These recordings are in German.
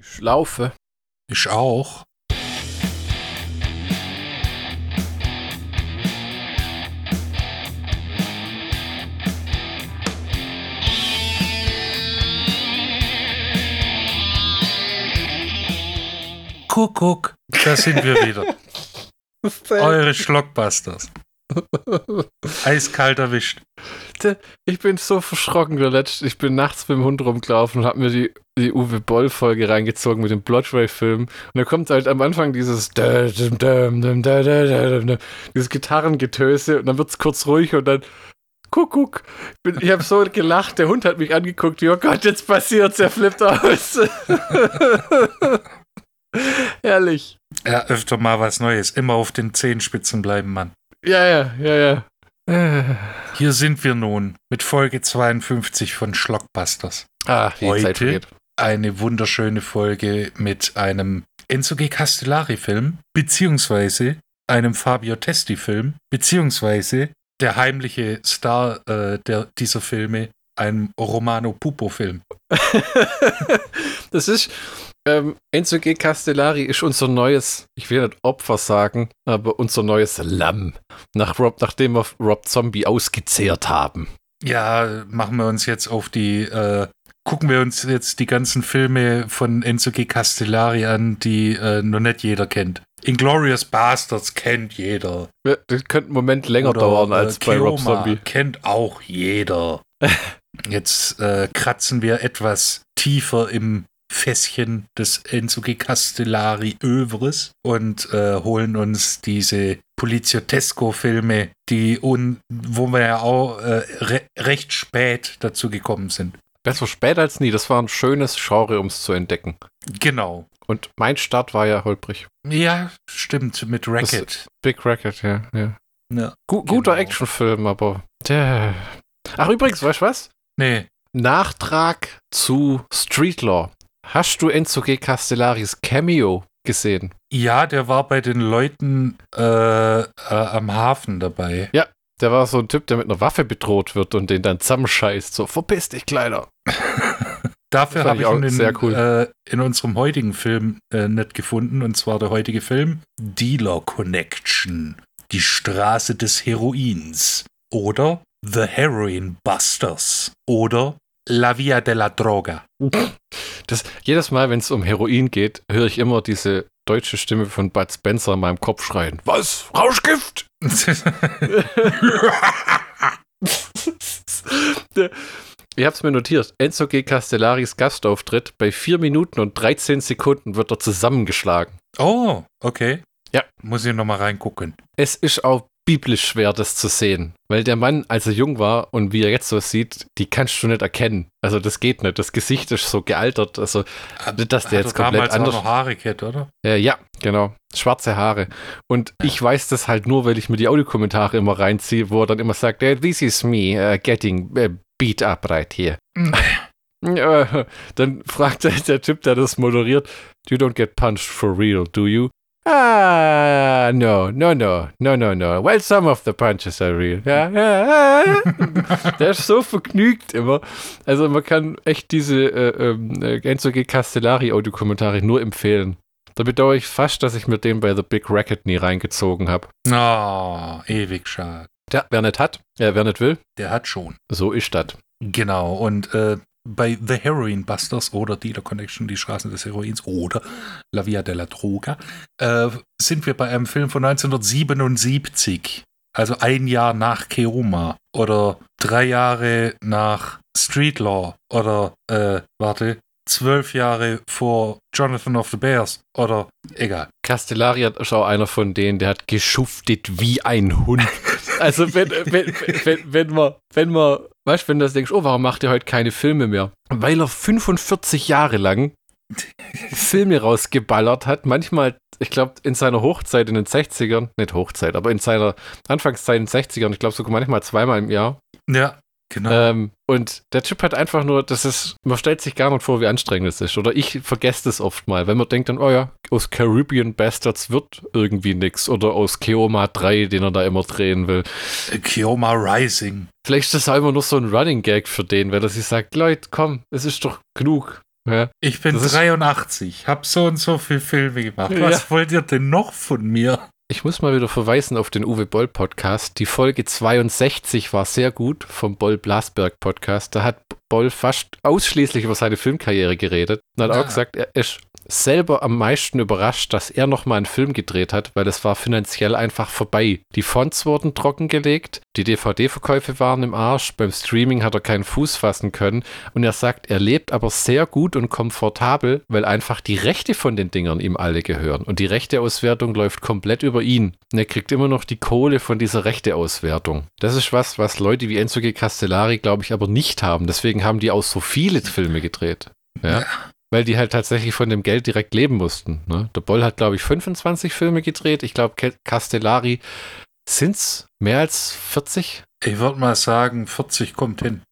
Ich laufe. Ich auch. Kuckuck, da sind wir wieder. Eure Schlockbusters. Eiskalt erwischt. Ich bin so verschrocken letzt. Ich bin nachts mit dem Hund rumgelaufen und habe mir die, die Uwe Boll-Folge reingezogen mit dem Bloodray-Film. Und da kommt halt am Anfang dieses dieses Gitarrengetöse und dann wird es kurz ruhig und dann Kuckuck. Ich, ich habe so gelacht, der Hund hat mich angeguckt, wie, oh Gott, jetzt passiert's, er flippt aus. Herrlich. Ja, öfter mal was Neues. Immer auf den Zehenspitzen bleiben, Mann. Ja, ja, ja, ja. Hier sind wir nun mit Folge 52 von Schlockbusters. Ah, wie Heute Zeit vergeht. eine wunderschöne Folge mit einem Enzo G. Castellari-Film, beziehungsweise einem Fabio Testi-Film, beziehungsweise der heimliche Star äh, der, dieser Filme, einem Romano Pupo-Film. das ist, ähm, Enzo G. Castellari ist unser neues, ich will nicht Opfer sagen, aber unser neues Lamm. Nach Rob, nachdem wir Rob Zombie ausgezehrt haben. Ja, machen wir uns jetzt auf die, äh, gucken wir uns jetzt die ganzen Filme von Enzo G. Castellari an, die äh, noch nicht jeder kennt. Inglorious Bastards kennt jeder. Ja, Das könnte einen Moment länger Oder, dauern als äh, bei Rob Keoma Zombie. Kennt auch jeder. Jetzt äh, kratzen wir etwas tiefer im Fässchen des Enzo G. Castellari Övres und äh, holen uns diese Poliziotesco-Filme, die un wo wir ja auch äh, re recht spät dazu gekommen sind. Besser spät als nie. Das war ein schönes Genre, um es zu entdecken. Genau. Und mein Start war ja holprig. Ja, stimmt, mit Racket. Big Racket, ja. ja. Ja. Gu guter Genau. Actionfilm, aber der. Ach, übrigens, weißt du was? Nee, Nachtrag zu Street Law. Hast du Enzo G. Castellaris Cameo gesehen? ja, der war bei den Leuten äh, äh, am Hafen dabei. Der war so ein Typ, der mit einer Waffe bedroht wird und den dann zusammenscheißt. So, verpiss dich, Kleiner. Dafür habe ich auch in, sehr cool. äh, in unserem heutigen Film äh, nicht gefunden. Und zwar der heutige Film Dealer Connection. Die Straße des Heroins. Oder The Heroin Busters. Oder La Via della Droga. Das, jedes Mal, wenn es um Heroin geht, höre ich immer diese deutsche Stimme von Bud Spencer in meinem Kopf schreien. Was? Rauschgift? Ich hab's mir notiert. Enzo G. Castellaris Gastauftritt. Bei 4 Minuten und 13 Sekunden wird er zusammengeschlagen. oh, okay. Ja. Muss ich nochmal reingucken. Es ist auch biblisch schwer, das zu sehen. Weil der Mann, als er jung war und wie er jetzt so sieht, die kannst du nicht erkennen. Also das geht nicht. Das Gesicht ist so gealtert. Also, nicht, dass der Hat jetzt komplett damals auch anders noch Haare gehabt, oder? Äh, ja, genau. Schwarze Haare. Und ich weiß das halt nur, weil ich mir die Audiokommentare immer reinziehe, wo er dann immer sagt, "Eh, this is me uh, getting uh, beat up right here. Äh, dann fragt der Typ, der das moderiert, you don't get punched for real, do you? Ah, no, no, no, no, no, no. Well, some of the punches are real. Ja, ja, ja. Der ist so vergnügt immer. Also man kann echt diese äh, ähm, äh, Enzo G. Castellari Audiokommentare nur empfehlen. Da bedauere ich fast, dass ich mir den bei The Big Racket nie reingezogen habe. Oh, ewig schade. Ja, wer nicht hat, ja, wer nicht will, Der hat schon. so ist das. Genau, und äh, bei The Heroin Busters oder Dealer Connection, die Straßen des Heroins oder La Via della Droga, äh, sind wir bei einem Film von 1977. Also ein Jahr nach Keoma oder drei Jahre nach Street Law oder, äh, warte, zwölf Jahre vor Jonathan of the Bears oder egal. Castellari hat- ist auch einer von denen, der hat geschuftet wie ein Hund. Also wenn, wenn, wenn, wenn man, wenn man, weißt du, wenn du das denkst, oh, warum macht er heute keine Filme mehr? Weil er 45 Jahre lang Filme rausgeballert hat. Manchmal, ich glaube, in seiner Hochzeit in den 60ern, nicht Hochzeit, aber in seiner Anfangszeit in den 60ern, ich glaube sogar manchmal zweimal im Jahr. Ja, genau. Ähm, und der Typ hat einfach nur, das ist, man stellt sich gar nicht vor, wie anstrengend es ist. Oder ich vergesse das oft mal, wenn man denkt dann, oh ja, aus Caribbean Bastards wird irgendwie nix. Oder aus Keoma 3, den er da immer drehen will. Keoma Rising. Vielleicht ist das auch immer nur so ein Running Gag für den, weil er sich sagt, Leute, komm, es ist doch genug. Ja. Ich bin Das ist- 83, hab so und so viele Filme gemacht. Ja. Was wollt ihr denn noch von mir? Ich muss mal wieder verweisen auf den Uwe Boll Podcast. Die Folge 62 war sehr gut vom Boll Blasberg Podcast. Da hat Boll fast ausschließlich über seine Filmkarriere geredet und hat Ah. auch gesagt, er ist selber am meisten überrascht, dass er nochmal einen Film gedreht hat, weil es war finanziell einfach vorbei. Die Fonts wurden trockengelegt, die DVD-Verkäufe waren im Arsch, beim Streaming hat er keinen Fuß fassen können und er sagt, er lebt aber sehr gut und komfortabel, weil einfach die Rechte von den Dingern ihm alle gehören und die Rechteauswertung läuft komplett über ihn. Und er kriegt immer noch die Kohle von dieser Rechteauswertung. Das ist was, was Leute wie Enzo G. Castellari, glaube ich, aber nicht haben. Deswegen haben die auch so viele Filme gedreht. Ja. Ja. Weil die halt tatsächlich von dem Geld direkt leben mussten. Ne? Der Boll hat, glaube ich, 25 Filme gedreht. Ich glaube, Castellari sind's mehr als 40? Ich würde mal sagen, 40 kommt hin.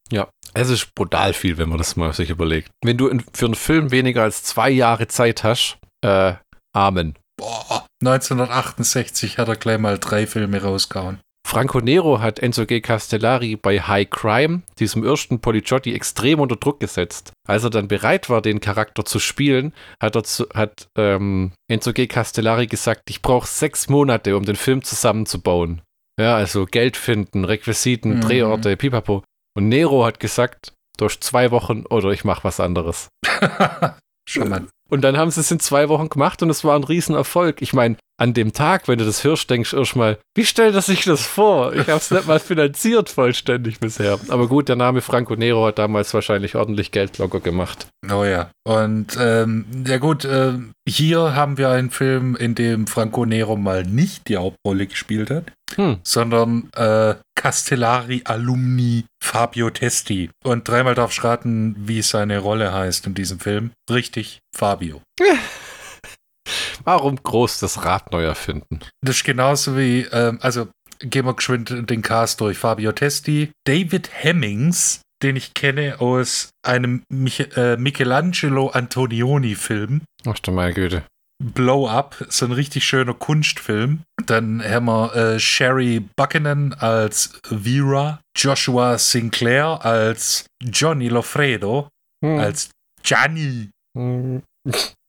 Es ist brutal viel, wenn man das mal sich überlegt. Wenn du in, für einen Film weniger als zwei Jahre Zeit hast, äh, Amen. Boah, 1968 hat er gleich mal drei Filme rausgehauen. Franco Nero hat Enzo G. Castellari bei High Crime, diesem ersten Poliziotti, extrem unter Druck gesetzt. Als er dann bereit war, den Charakter zu spielen, hat, er zu, hat ähm, Enzo G. Castellari gesagt, ich brauche sechs Monate, um den Film zusammenzubauen. Ja, also Geld finden, Requisiten, Mhm. Drehorte, pipapo. Und Nero hat gesagt, durch zwei Wochen oder ich mache was anderes. Charmant. Und dann haben sie es in zwei Wochen gemacht und es war ein Riesenerfolg. Ich meine, an dem Tag, wenn du das hörst, denkst du erstmal, wie stellt er sich das vor? Ich habe es nicht mal finanziert vollständig bisher. Aber gut, der Name Franco Nero hat damals wahrscheinlich ordentlich Geld locker gemacht. Oh ja. Und ähm, ja gut, ähm, hier haben wir einen Film, in dem Franco Nero mal nicht die Hauptrolle gespielt hat, Hm. sondern äh, Castellari-Alumni Fabio Testi. Und dreimal darfst du raten, wie seine Rolle heißt in diesem Film. Richtig, Fabio. Warum groß das Rad neu erfinden? Das ist genauso wie, ähm, also gehen wir geschwind den Cast durch. Fabio Testi, David Hemmings, den ich kenne aus einem Mich äh, Michelangelo Antonioni-Film. Ach du meine Güte. Blow Up, so ein richtig schöner Kunstfilm. Dann haben wir äh, Sherry Buchanan als Vera, Joshua Sinclair als Johnny Lofredo, Hm. als Gianni. Hm.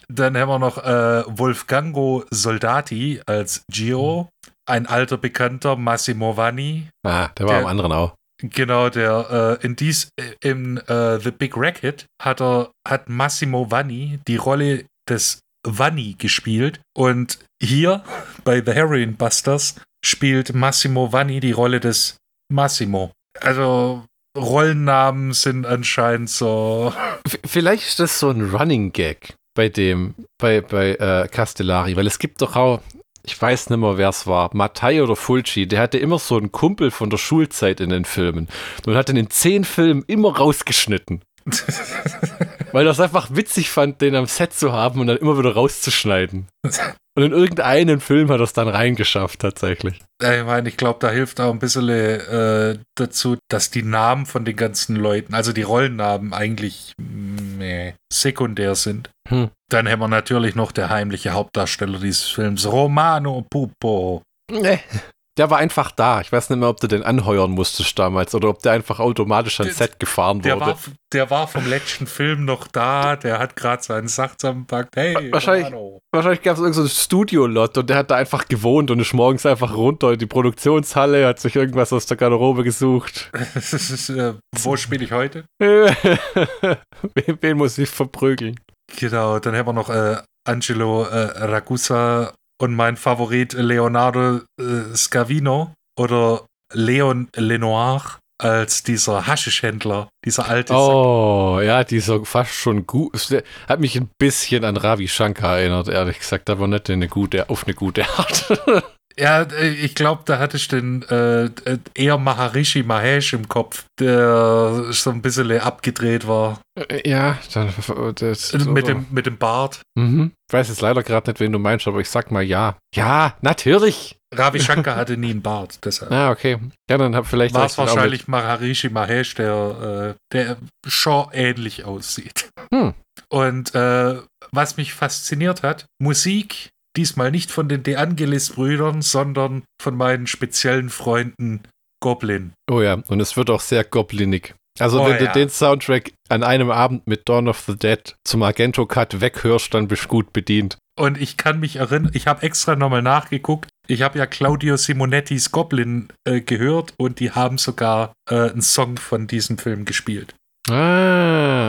Dann haben wir noch äh, Wolfgango Soldati als Gio, ein alter Bekannter Massimo Vanni. Ah, der war Der- am anderen auch. Genau, der äh, in dies äh, in äh, The Big Racket hat er hat Massimo Vanni die Rolle des Vanni gespielt und hier bei The Heroin Busters spielt Massimo Vanni die Rolle des Massimo. Also Rollennamen sind anscheinend so Vielleicht ist das so ein Running Gag bei dem, bei, bei äh, Castellari, weil es gibt doch auch, ich weiß nicht mehr, wer es war, Mattei oder Fulci, der hatte immer so einen Kumpel von der Schulzeit in den Filmen und hat ihn in zehn Filmen immer rausgeschnitten. Weil er es einfach witzig fand, den am Set zu haben und dann immer wieder rauszuschneiden. Und in irgendeinen Film hat er es dann reingeschafft, tatsächlich. Ich meine, ich glaube, da hilft auch ein bisschen äh, dazu, dass die Namen von den ganzen Leuten, also die Rollennamen eigentlich meh, sekundär sind. Hm. Dann haben wir natürlich noch der heimliche Hauptdarsteller dieses Films, Romano Pupo. Nee. Der war einfach da. Ich weiß nicht mehr, ob du den anheuern musstest damals oder ob der einfach automatisch ans Der- Set gefahren Der wurde. war, der war vom letzten Film noch da, der hat gerade seinen Sack zusammengepackt. Hey, Wahrscheinlich- Romano. Wahrscheinlich gab es irgendein so Studio-Lot und der hat da einfach gewohnt und ist morgens einfach runter in die Produktionshalle, hat sich irgendwas aus der Garderobe gesucht. Ist, äh, wo spiele ich heute? wen, wen muss ich verprügeln? Genau, dann haben wir noch äh, Angelo äh, Ragusa und mein Favorit Leonardo äh, Scavino oder Leon Lenoir als dieser Haschischhändler, dieser alte. Oh, ja, dieser fast schon gut. Hat mich ein bisschen an Ravi Shankar erinnert, ehrlich gesagt, aber nicht in eine gute, auf eine gute Art. Ja, äh, ich glaube, da hatte ich den äh, äh, eher Maharishi Mahesh im Kopf, der so ein bisschen abgedreht war. ja, dann, das, Mit, dem, mit dem Bart. Mhm. Ich weiß jetzt leider gerade nicht, wen du meinst, aber ich sag mal ja. Ja, natürlich. Ravi Shankar hatte nie einen Bart, deshalb. Ah, okay. Ja, dann hab vielleicht War es wahrscheinlich Maharishi Mahesh, der, äh, der schon ähnlich aussieht. Hm. Und äh, was mich fasziniert hat, Musik, diesmal nicht von den De Angelis-Brüdern, sondern von meinen speziellen Freunden Goblin. Oh ja, und es wird auch sehr goblinig. Also Oh, wenn du ja. den Soundtrack an einem Abend mit Dawn of the Dead zum Argento Cut weghörst, dann bist du gut bedient. Und ich kann mich erinnern, ich habe extra nochmal nachgeguckt. Ich habe ja Claudio Simonettis Goblin äh, gehört und die haben sogar äh, einen Song von diesem Film gespielt. Ah,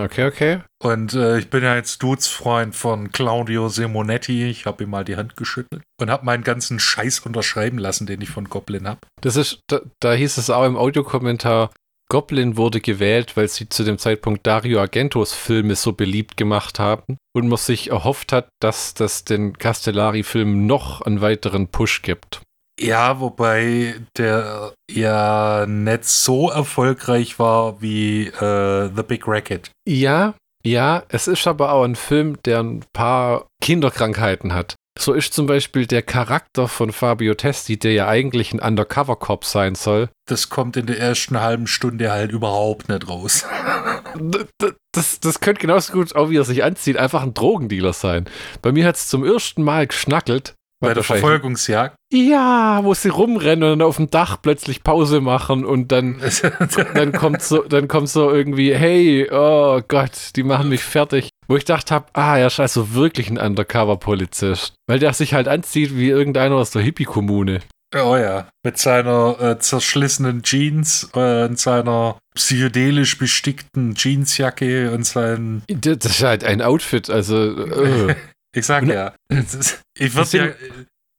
okay, okay. Und äh, ich bin ja jetzt Dudes-Freund von Claudio Simonetti. Ich habe ihm mal die Hand geschüttelt und habe meinen ganzen Scheiß unterschreiben lassen, den ich von Goblin habe. Das ist, da, da hieß es auch im Audiokommentar, Goblin wurde gewählt, weil sie zu dem Zeitpunkt Dario Argentos Filme so beliebt gemacht haben und man sich erhofft hat, dass das den Castellari-Film noch einen weiteren Push gibt. Ja, wobei der ja nicht so erfolgreich war wie äh, The Big Racket. Ja, ja, es ist aber auch ein Film, der ein paar Kinderkrankheiten hat. So ist zum Beispiel der Charakter von Fabio Testi, der ja eigentlich ein Undercover-Cop sein soll. Das kommt in der ersten halben Stunde halt überhaupt nicht raus. D- d- Das, das könnte genauso gut, auch wie er sich anzieht, einfach ein Drogendealer sein. Bei mir hat es zum ersten Mal geschnackelt. Bei der Verfolgungsjagd. Ja, wo sie rumrennen und dann auf dem Dach plötzlich Pause machen und dann, dann kommt so, dann kommt so irgendwie, hey, oh Gott, die machen mich fertig. Wo ich dachte hab, ah, er ist also wirklich ein Undercover-Polizist. Weil der sich halt anzieht wie irgendeiner aus der Hippie-Kommune. oh ja. Mit seiner äh, zerschlissenen Jeans äh, und seiner psychedelisch bestickten Jeansjacke und seinen. Das ist halt ein Outfit, also, äh. Ich sag Und- ja, es ist- ich würde ja, äh,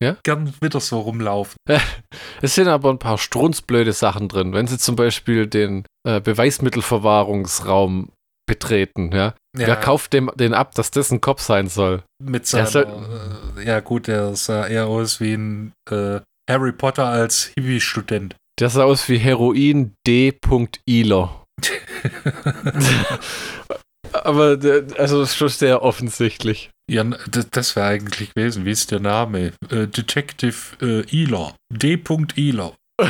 Ja? gern wieder so rumlaufen. Es sind aber ein paar strunzblöde Sachen drin. Wenn sie zum Beispiel den äh, Beweismittelverwahrungsraum betreten, ja. Wer kauft dem den ab, dass das ein Cop sein soll? Mit seiner, soll- äh, ja gut, der sah eher aus wie ein äh, Harry Potter als Hippie-Student. Der sah aus wie Heroin D. Iler. Aber der, also das ist schon sehr offensichtlich. Ja, das, das wäre eigentlich gewesen. Wie ist der Name? Äh, Detective äh, Ealer. D. Ealer.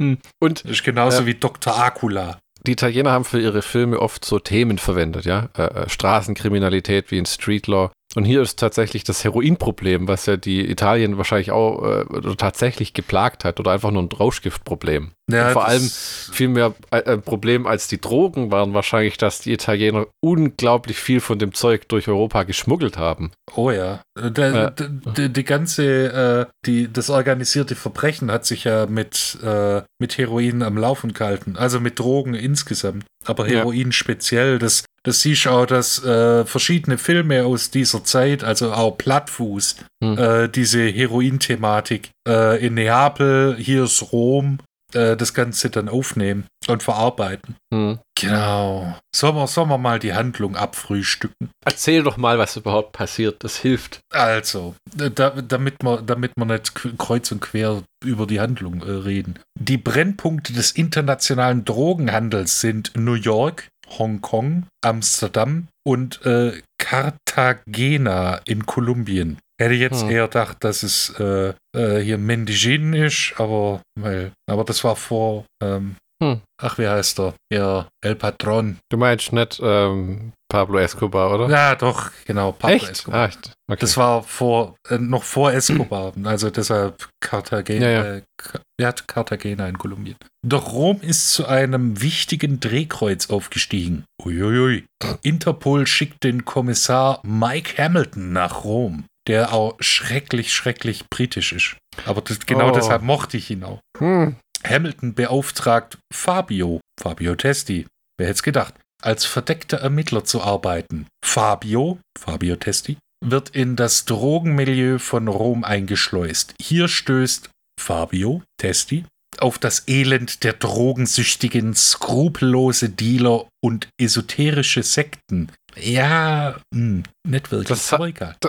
Hm, Und Das ist genauso Ja. wie Dr. Acula. die Italiener haben für ihre Filme oft so Themen verwendet, ja. Äh, äh, Straßenkriminalität wie in Street Law. Und hier ist tatsächlich das Heroinproblem, was ja die Italien wahrscheinlich auch äh, tatsächlich geplagt hat oder einfach nur ein Rauschgiftproblem. Ja, vor allem viel mehr äh, ein Problem als die Drogen waren wahrscheinlich, dass die Italiener unglaublich viel von dem Zeug durch Europa geschmuggelt haben. Oh ja. Äh, Der, Ja. d- d- die ganze, äh, die, das organisierte Verbrechen hat sich ja mit, äh, mit Heroin am Laufen gehalten. Also mit Drogen insgesamt. Aber Ja. Heroin speziell. Das, das siehst du auch, dass äh, verschiedene Filme aus dieser Zeit, also auch Plattfuß, Hm. äh, diese Heroin-Thematik äh, in Neapel, hier ist Rom, äh, das Ganze dann aufnehmen und verarbeiten. Hm. Genau. Sollen wir, sollen wir mal die Handlung abfrühstücken? Erzähl doch mal, was überhaupt passiert. Das hilft. Also, da, damit, wir, damit wir nicht kreuz und quer über die Handlung äh, reden. Die Brennpunkte des internationalen Drogenhandels sind New York, Hongkong, Amsterdam und äh, Cartagena in Kolumbien. Hätte jetzt Hm. eher gedacht, dass es äh, äh, hier Medellin ist, aber, weil, aber das war vor, ähm, Hm. ach, wie heißt er? Ja, El Patron. Du meinst nicht ähm, Pablo Escobar, oder? Ja, doch, genau, Pablo Echt? Escobar. Ah, echt? Okay. Das war vor, äh, noch vor Escobar, also deshalb Cartagena, Ja, ja. Äh, ja, Cartagena in Kolumbien. Doch Rom ist zu einem wichtigen Drehkreuz aufgestiegen. Uiuiui. Interpol schickt den Kommissar Mike Hamilton nach Rom, der auch schrecklich, schrecklich britisch ist. Aber das, genau Oh. deshalb mochte ich ihn auch. hm. Hamilton beauftragt Fabio, Fabio Testi, wer hätte es gedacht, als verdeckter Ermittler zu arbeiten. Fabio, Fabio Testi, wird in das Drogenmilieu von Rom eingeschleust. Hier stößt Fabio Testi auf das Elend der drogensüchtigen, skrupellose Dealer und esoterische Sekten. Ja, hm, nicht wirklich, Das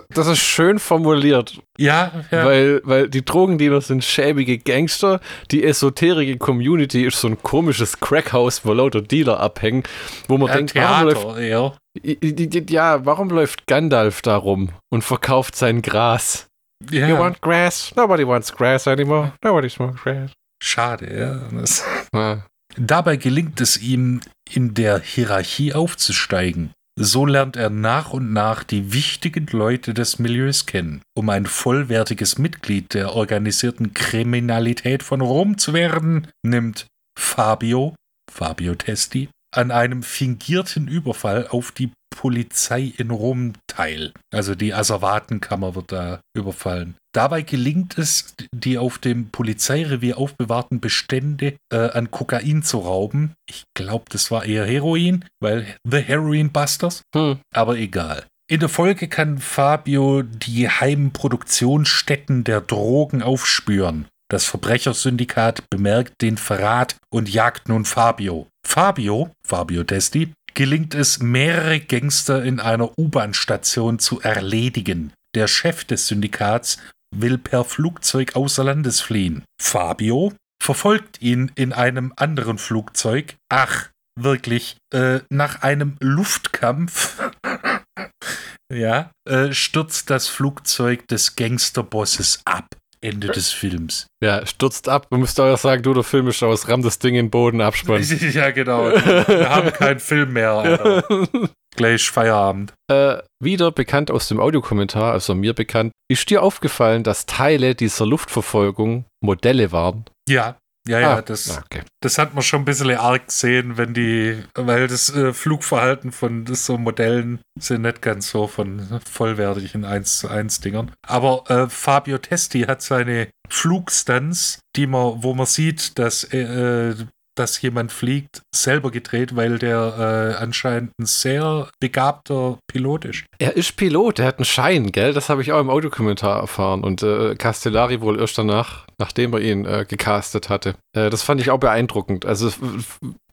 Das ist schön formuliert, Ja, ja. weil, weil die Drogendealer sind schäbige Gangster, die esoterische Community ist so ein komisches Crackhaus, wo lauter Dealer abhängen, wo man ja, denkt, warum läuft, Theater. I- I- I- ja, warum läuft Gandalf da rum und verkauft sein Gras? You Ja, want grass? Nobody wants grass anymore. Nobody smokes grass. schade, ja. Ja. Dabei gelingt es ihm, in der Hierarchie aufzusteigen. So lernt er nach und nach die wichtigen Leute des Milieus kennen. Um ein vollwertiges Mitglied der organisierten Kriminalität von Rom zu werden, nimmt Fabio, Fabio Testi, an einem fingierten Überfall auf die Polizei in Rom teil. Also die Asservatenkammer wird da überfallen. Dabei gelingt es, die auf dem Polizeirevier aufbewahrten Bestände äh, an Kokain zu rauben. Ich glaube, das war eher Heroin, weil The Heroin Busters. Hm. Aber egal. In der Folge kann Fabio die Heimproduktionsstätten der Drogen aufspüren. Das Verbrechersyndikat bemerkt den Verrat und jagt nun Fabio. Fabio, Fabio Testi, gelingt es, mehrere Gangster in einer U-Bahn-Station zu erledigen. Der Chef des Syndikats will per Flugzeug außer Landes fliehen. Fabio verfolgt ihn in einem anderen Flugzeug. Ach, wirklich, äh, nach einem Luftkampf ja, äh, stürzt das Flugzeug des Gangsterbosses ab. Ende des Films. Ja, stürzt ab. Du musst auch sagen, du, der Film ist aus, ramm das Ding in den Boden, abspannen. ja, genau. Wir haben keinen Film mehr. Alter. Gleich Feierabend. Äh, wieder bekannt aus dem Audiokommentar, also mir bekannt. Ist dir aufgefallen, dass Teile dieser Luftverfolgung Modelle waren? Ja. Ja, ja, ah, das, okay. das hat man schon ein bisschen arg gesehen, wenn die, weil das äh, Flugverhalten von so Modellen sind nicht ganz so von vollwertigen 1 zu 1 Dingern. Aber äh, Fabio Testi hat seine Flugstunts, die man, wo man sieht, dass äh, dass jemand fliegt, selber gedreht, weil der äh, anscheinend ein sehr begabter Pilot ist. Er ist Pilot, er hat einen Schein, gell? Das habe ich auch im Audiokommentar erfahren. Und äh, Castellari wohl erst danach, nachdem er ihn äh, gecastet hatte. Äh, das fand ich auch beeindruckend. Also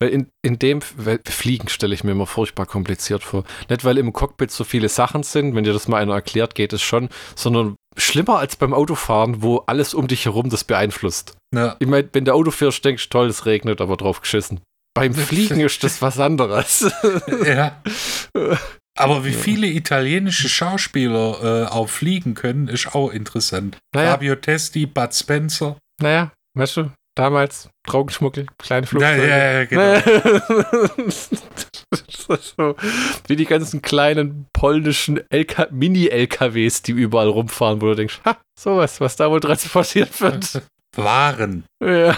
in, in dem Fliegen stelle ich mir immer furchtbar kompliziert vor. Nicht, weil im Cockpit so viele Sachen sind, wenn dir das mal einer erklärt, geht es schon, sondern schlimmer als beim Autofahren, wo alles um dich herum das beeinflusst. Ja. Ich meine, wenn der Auto fährst, denkst du, toll, es regnet, aber drauf geschissen. Beim Fliegen ist das was anderes. ja. Aber wie viele italienische Schauspieler äh, auch fliegen können, ist auch interessant. Naja. Fabio Testi, Bud Spencer. Naja, weißt du, damals Drogenschmuggel, kleine Flugzeuge. Ja, ja, ja, genau. so, wie die ganzen kleinen polnischen Mini-LKWs, die überall rumfahren, wo du denkst, ha, sowas, was da wohl transportiert wird. Waren. Ja.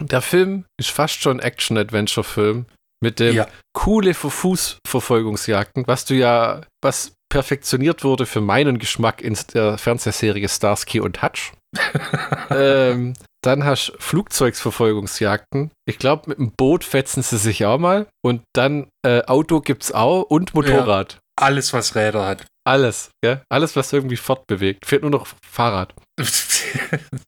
Der Film ist fast schon Action-Adventure-Film mit dem ja. coole Fußverfolgungsjagden, was du ja, was perfektioniert wurde für meinen Geschmack in der Fernsehserie Starsky und Hutch. ähm, dann hast du Flugzeugsverfolgungsjagden. Ich glaube, mit dem Boot fetzen sie sich auch mal. Und dann äh, Auto es auch und Motorrad. Ja, alles, was Räder hat. Alles, ja. Alles, was irgendwie fortbewegt. Fehlt nur noch Fahrrad.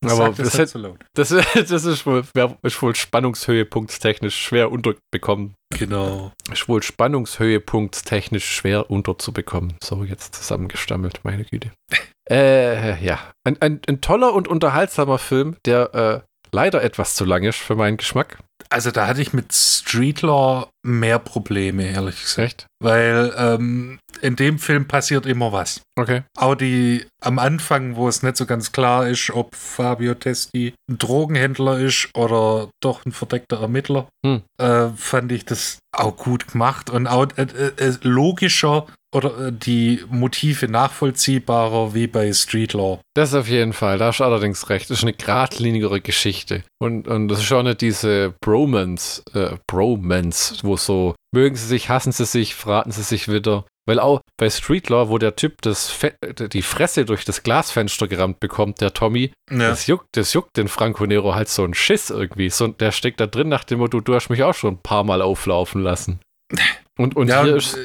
Aber das, das, hat, das, das, ist, wohl, ist wohl spannungshöhepunktstechnisch schwer unterbekommen. Genau. Ist wohl spannungshöhepunktstechnisch schwer unterzubekommen. So, jetzt zusammengestammelt, meine Güte. Äh, ja. Ein, ein, ein toller und unterhaltsamer Film, der äh, leider etwas zu lang ist für meinen Geschmack. Also da hatte ich mit Streetlaw mehr Probleme, ehrlich gesagt. Weil ähm, in dem Film passiert immer was. Okay. Auch die am Anfang, wo es nicht so ganz klar ist, ob Fabio Testi ein Drogenhändler ist oder doch ein verdeckter Ermittler, hm. äh, fand ich das auch gut gemacht und auch äh, äh, logischer oder äh, die Motive nachvollziehbarer wie bei Street Law. Das auf jeden Fall, da hast du allerdings recht. Das ist eine geradlinigere Geschichte. Und, und das ist schon nicht diese Bromance, äh, Bromance, wo so mögen sie sich, hassen sie sich, fraten sie sich wieder. Weil auch bei Street Law, wo der Typ das Fe die Fresse durch das Glasfenster gerammt bekommt, der Tommy, ja. das, juckt, das juckt den Franco Nero halt so ein Schiss irgendwie. So, der steckt da drin nach dem Motto, du hast mich auch schon ein paar Mal auflaufen lassen. Und, und ja, hier ist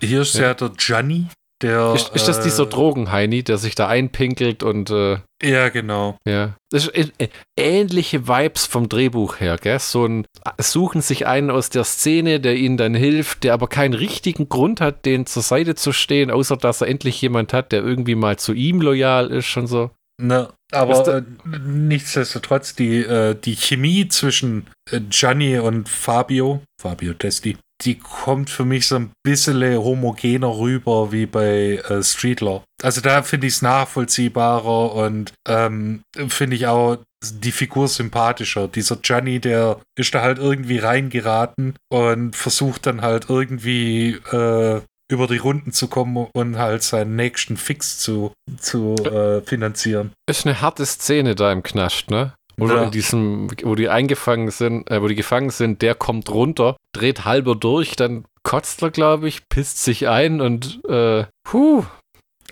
hier ist ja, ja der Gianni, der. Ist, ist das äh, dieser Drogenheini, der sich da einpinkelt und. Äh, ja, genau. Ja. Das ist äh, ähnliche Vibes vom Drehbuch her, gell? So ein. Suchen sich einen aus der Szene, der ihnen dann hilft, der aber keinen richtigen Grund hat, den zur Seite zu stehen, außer dass er endlich jemand hat, der irgendwie mal zu ihm loyal ist und so. Ne, aber äh, nichtsdestotrotz, die, äh, die Chemie zwischen äh, Gianni und Fabio, Fabio Testi, die kommt für mich so ein bisschen homogener rüber wie bei äh, Streetlaw. Also da finde ich es nachvollziehbarer und ähm, finde ich auch die Figur sympathischer. Dieser Gianni, der ist da halt irgendwie reingeraten und versucht dann halt irgendwie äh, über die Runden zu kommen und halt seinen nächsten Fix zu, zu äh, finanzieren. Ist eine harte Szene da im Knast, ne? Oder Ja. in diesem, wo die eingefangen sind, äh, wo die gefangen sind, der kommt runter, dreht halber durch, dann kotzt er, glaube ich, pisst sich ein und äh, puh,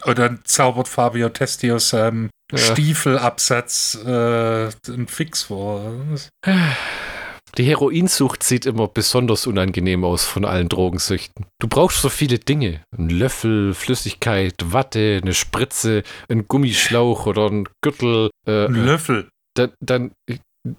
Und dann zaubert Fabio Testi aus seinem Ja. Stiefelabsatz äh, einen Fix vor. Die Heroinsucht sieht immer besonders unangenehm aus von allen Drogensüchten. Du brauchst so viele Dinge. Ein Löffel, Flüssigkeit, Watte, eine Spritze, ein Gummischlauch oder ein Gürtel. Äh, Ein Löffel. Dann, dann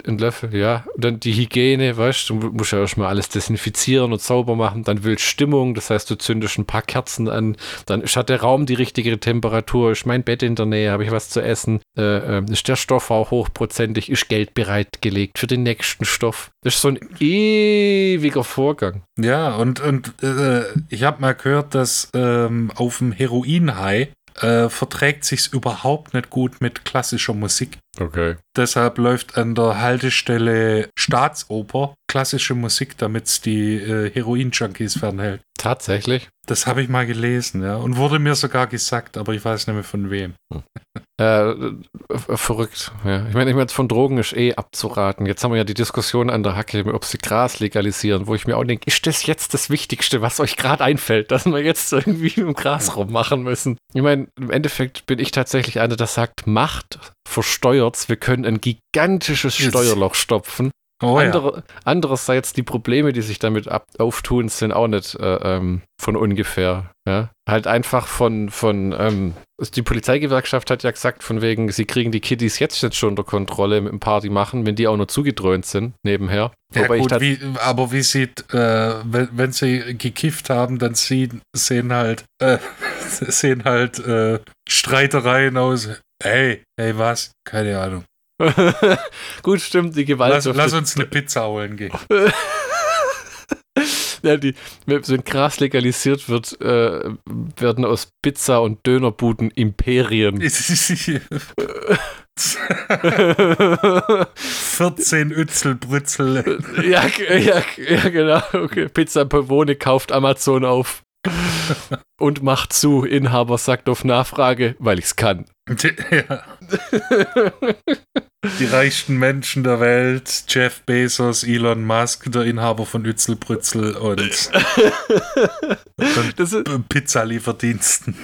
ein Löffel, ja. Und dann die Hygiene, weißt du, musst ja erstmal alles desinfizieren und sauber machen. Dann willst Stimmung, das heißt, du zündest ein paar Kerzen an. Dann hat der Raum die richtige Temperatur. Ist mein Bett in der Nähe? Habe ich was zu essen? Äh, äh, ist der Stoff auch hochprozentig? Ist Geld bereitgelegt für den nächsten Stoff? Das ist so ein ewiger Vorgang. Ja, und, und äh, ich habe mal gehört, dass ähm, auf dem Heroin-High äh, verträgt sich's überhaupt nicht gut mit klassischer Musik. Okay. Deshalb läuft an der Haltestelle Staatsoper klassische Musik, damit's die äh, Heroin-Junkies fernhält. Tatsächlich. Das habe ich mal gelesen, ja. Und wurde mir sogar gesagt, aber ich weiß nicht mehr von wem. Äh, äh, verrückt. Ja. Ich meine, ich meine, von Drogen ist eh abzuraten. Jetzt haben wir ja die Diskussion an der Hacke, ob sie Gras legalisieren, wo ich mir auch denke, ist das jetzt das Wichtigste, was euch gerade einfällt, dass wir jetzt irgendwie im Gras rummachen müssen? Ich meine, im Endeffekt bin ich tatsächlich einer, der sagt, Macht versteuert's, wir können ein gigantisches. Steuerloch stopfen. Oh Andere, Andererseits, die Probleme, die sich damit ab, auftun, sind auch nicht äh, ähm, von ungefähr. Ja? Halt einfach von, von ähm, also die Polizeigewerkschaft hat ja gesagt, von wegen, sie kriegen die Kiddies jetzt, jetzt schon unter Kontrolle mit dem Party machen, wenn die auch nur zugedröhnt sind, nebenher. Ja, Wobei gut, wie, aber wie sieht, äh, wenn, wenn sie gekifft haben, dann sehen, sehen halt, äh, sehen halt äh, Streitereien aus. Hey, hey, was? Keine Ahnung. Gut, stimmt, die Gewalt. Lass, lass uns eine Pizza holen gehen. ja, die, wenn Gras legalisiert wird, äh, werden aus Pizza- und Dönerbuden Imperien. 14 Ützelbrützel. ja, ja, ja, genau. Okay. Pizza Pavone kauft Amazon auf und macht zu. Inhaber sagt auf Nachfrage, weil ich's kann. Ja. Die reichsten Menschen der Welt, Jeff Bezos, Elon Musk, der Inhaber von Ützelbrützel und, und Das ist, Pizzalieferdiensten.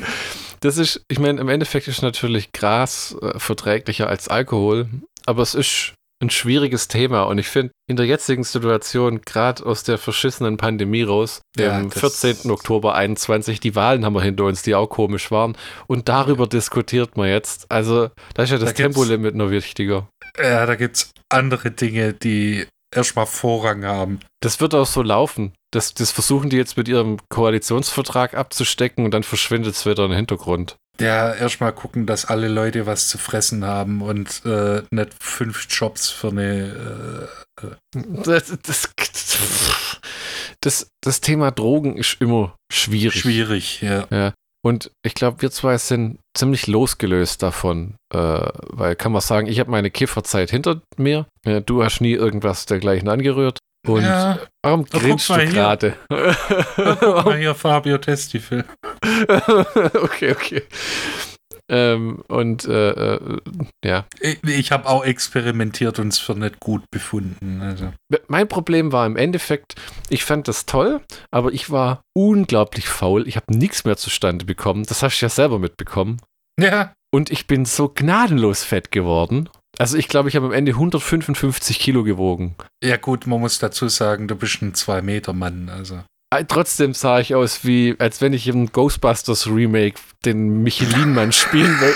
das ist, ich meine, im Endeffekt ist natürlich Gras äh, verträglicher als Alkohol, aber es ist ein schwieriges Thema und ich finde, in der jetzigen Situation, gerade aus der verschissenen Pandemie raus, Ja, das- 14. Oktober 21, die Wahlen haben wir hinter uns, die auch komisch waren und darüber diskutiert man jetzt. Also, da ist ja das Da Tempolimit noch wichtiger. Ja, da gibt es andere Dinge, die erstmal Vorrang haben. Das wird auch so laufen. Das, das versuchen die jetzt mit ihrem Koalitionsvertrag abzustecken und dann verschwindet es wieder im Hintergrund. Ja, erstmal gucken, dass alle Leute was zu fressen haben und äh, nicht fünf Jobs für eine. Das, das, das, das Thema Drogen ist immer Äh, schwierig. schwierig, ja. Und ich glaube, wir zwei sind ziemlich losgelöst davon, äh, weil kann man sagen, ich habe meine Kifferzeit hinter mir. Ja, du hast nie irgendwas dergleichen angerührt. Und ja, warum guck grinst du gerade? guck mal hier Fabio Testifil. okay, okay. Ähm, und äh, äh, ja, Ich, ich habe auch experimentiert und es für nicht gut befunden. Also. mein Problem war im Endeffekt, ich fand das toll, aber ich war unglaublich faul. Ich habe nichts mehr zustande bekommen. Das hast du ja selber mitbekommen. Ja, Und ich bin so gnadenlos fett geworden. Also ich glaube, ich habe am Ende 155 Kilo gewogen. ja gut, man muss dazu sagen, du bist ein Zwei-Meter-Mann. Also. Äh, Trotzdem sah ich aus wie, als wenn ich im Ghostbusters Remake den Michelin-Mann spielen will.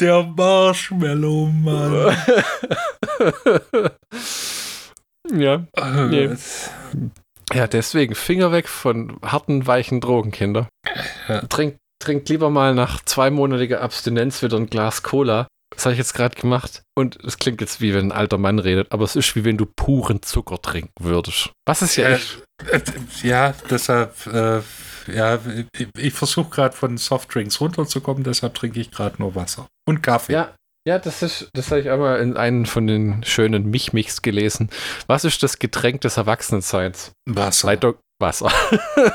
Der Marshmallow-Mann. ja. Nee. Ja, deswegen Finger weg von harten, weichen Drogen, Kinder. Ja. Trink, trink lieber mal nach zweimonatiger Abstinenz wieder ein Glas Cola. Das habe ich jetzt gerade gemacht. Und es klingt jetzt wie wenn ein alter Mann redet, aber es ist wie wenn du puren Zucker trinken würdest. Was ist ja Ja, echt. äh, ja, deshalb, äh, ja, ich, ich versuche gerade von Softdrinks runterzukommen, deshalb trinke ich gerade nur Wasser. Und Kaffee. Ja, ja, das ist, das habe ich einmal in einem von den schönen Michmichs gelesen. Was ist das Getränk des Erwachsenenseins? Wasser. Leitung Wasser.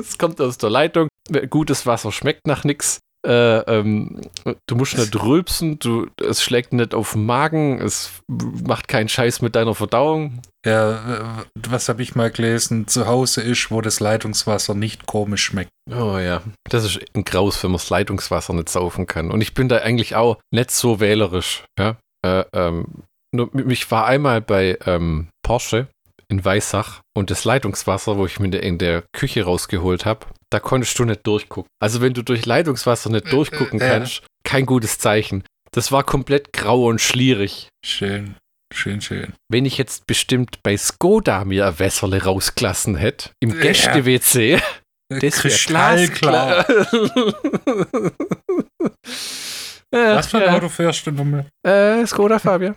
Es kommt aus der Leitung. Gutes Wasser schmeckt nach nichts. Äh, ähm, du musst nicht rülpsen, du, es schlägt nicht auf den Magen, es macht keinen Scheiß mit deiner Verdauung. Ja, was habe ich mal gelesen? Zu Hause ist, wo das Leitungswasser nicht komisch schmeckt. Oh ja, das ist ein Graus, wenn man das Leitungswasser nicht saufen kann. Und ich bin da eigentlich auch nicht so wählerisch. Ja? Äh, ähm, nur, mich war einmal bei ähm, Porsche in Weissach und das Leitungswasser, wo ich mir in der Küche rausgeholt habe, da konntest du nicht durchgucken. Also wenn du durch Leitungswasser nicht durchgucken kannst, kein gutes Zeichen. Das war komplett grau und schlierig. Schön, schön, schön. Wenn ich jetzt bestimmt bei Skoda mir ein Wässerle rausgelassen hätte, im ja. Gäste-WC, das wäre klar. Was für ein. Auto fährst du nochmal? Äh, Skoda Fabia.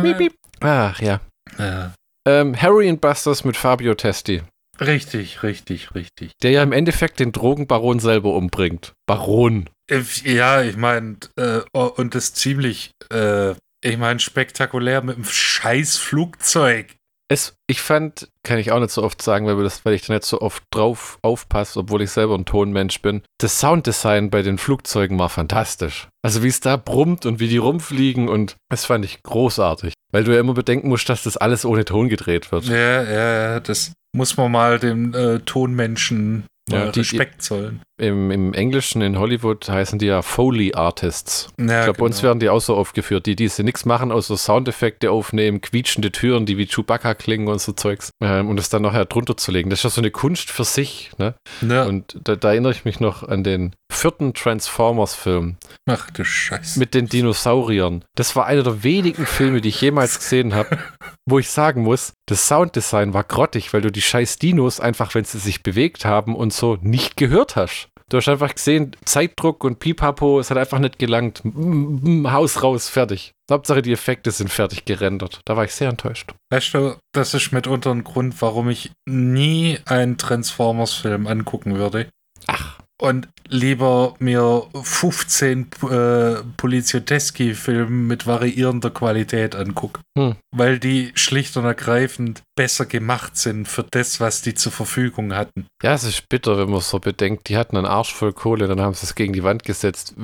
Miep, miep. Ach ja. ja. Ähm, Heroin Busters mit Fabio Testi. Richtig, richtig, richtig. Der ja im Endeffekt den Drogenbaron selber umbringt. Baron. Äh, ja, ich meine, äh, oh, und das ziemlich, äh, ich meine, spektakulär mit einem scheiß Flugzeug. Es, ich fand, kann ich auch nicht so oft sagen, weil, das, weil ich da nicht so oft drauf aufpasse, obwohl ich selber ein Tonmensch bin. Das Sounddesign bei den Flugzeugen war fantastisch. Also wie es da brummt und wie die rumfliegen und das fand ich großartig. Weil du ja immer bedenken musst, dass das alles ohne Ton gedreht wird. Ja, ja, das muss man mal dem äh, Tonmenschen ja, die, Respekt zollen. Im, Im Englischen in Hollywood heißen die ja Foley Artists. Ja, ich glaube, genau. bei uns genau. werden die auch so aufgeführt, die diese nichts machen, außer Soundeffekte aufnehmen, quietschende Türen, die wie Chewbacca klingen und so Zeugs. Ähm, und es dann nachher drunter zu legen. Das ist ja so eine Kunst für sich. Ne? Ja. Und da, da, erinnere ich mich noch an den vierten Transformers-Film. Ach du Scheiße. Mit den Dinosauriern. Das war einer der wenigen Filme, die ich jemals gesehen habe, wo ich sagen muss, das Sounddesign war grottig, weil du die scheiß Dinos einfach, wenn sie sich bewegt haben und so, nicht gehört hast. Du hast einfach gesehen, Zeitdruck und Pipapo, es hat einfach nicht gelangt. Haus raus, fertig. Hauptsache die Effekte sind fertig gerendert. Da war ich sehr enttäuscht. Weißt du, das ist mitunter ein Grund, warum ich nie einen Transformers-Film angucken würde. Ach und lieber mir 15 äh, Polizioteski-Filme mit variierender Qualität angucke. Hm. Weil die schlicht und ergreifend besser gemacht sind für das, was die zur Verfügung hatten. Ja, es ist bitter, wenn man so bedenkt, die hatten einen Arsch voll Kohle, dann haben sie es gegen die Wand gesetzt.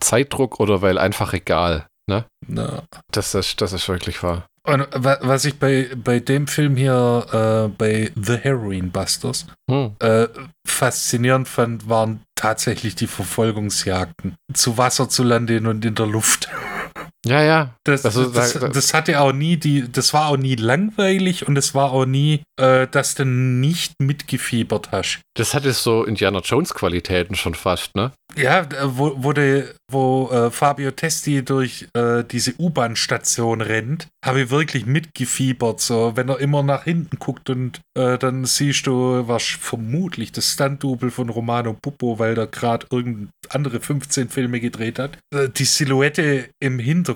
Zeitdruck oder weil einfach egal. Ne? Na. Das, ist, das ist wirklich wahr. Und was ich bei, bei dem Film hier, äh, bei The Heroin Busters, hm. äh, faszinierend fand, waren tatsächlich die Verfolgungsjagden. Zu Wasser, zu Lande und in der Luft. Ja, ja. Das, das, das, das, hatte auch nie die, das war auch nie langweilig und es war auch nie, äh, dass du nicht mitgefiebert hast. Das hatte so Indiana Jones Qualitäten schon fast, ne? Ja, wo, wo, de, wo äh, Fabio Testi durch äh, diese U-Bahn-Station rennt, habe ich wirklich mitgefiebert. So, wenn er immer nach hinten guckt und äh, dann siehst du, was vermutlich das Stunt-Double von Romano Puppo, weil der gerade irgendeine andere 15 Filme gedreht hat. Äh, die Silhouette im Hintergrund,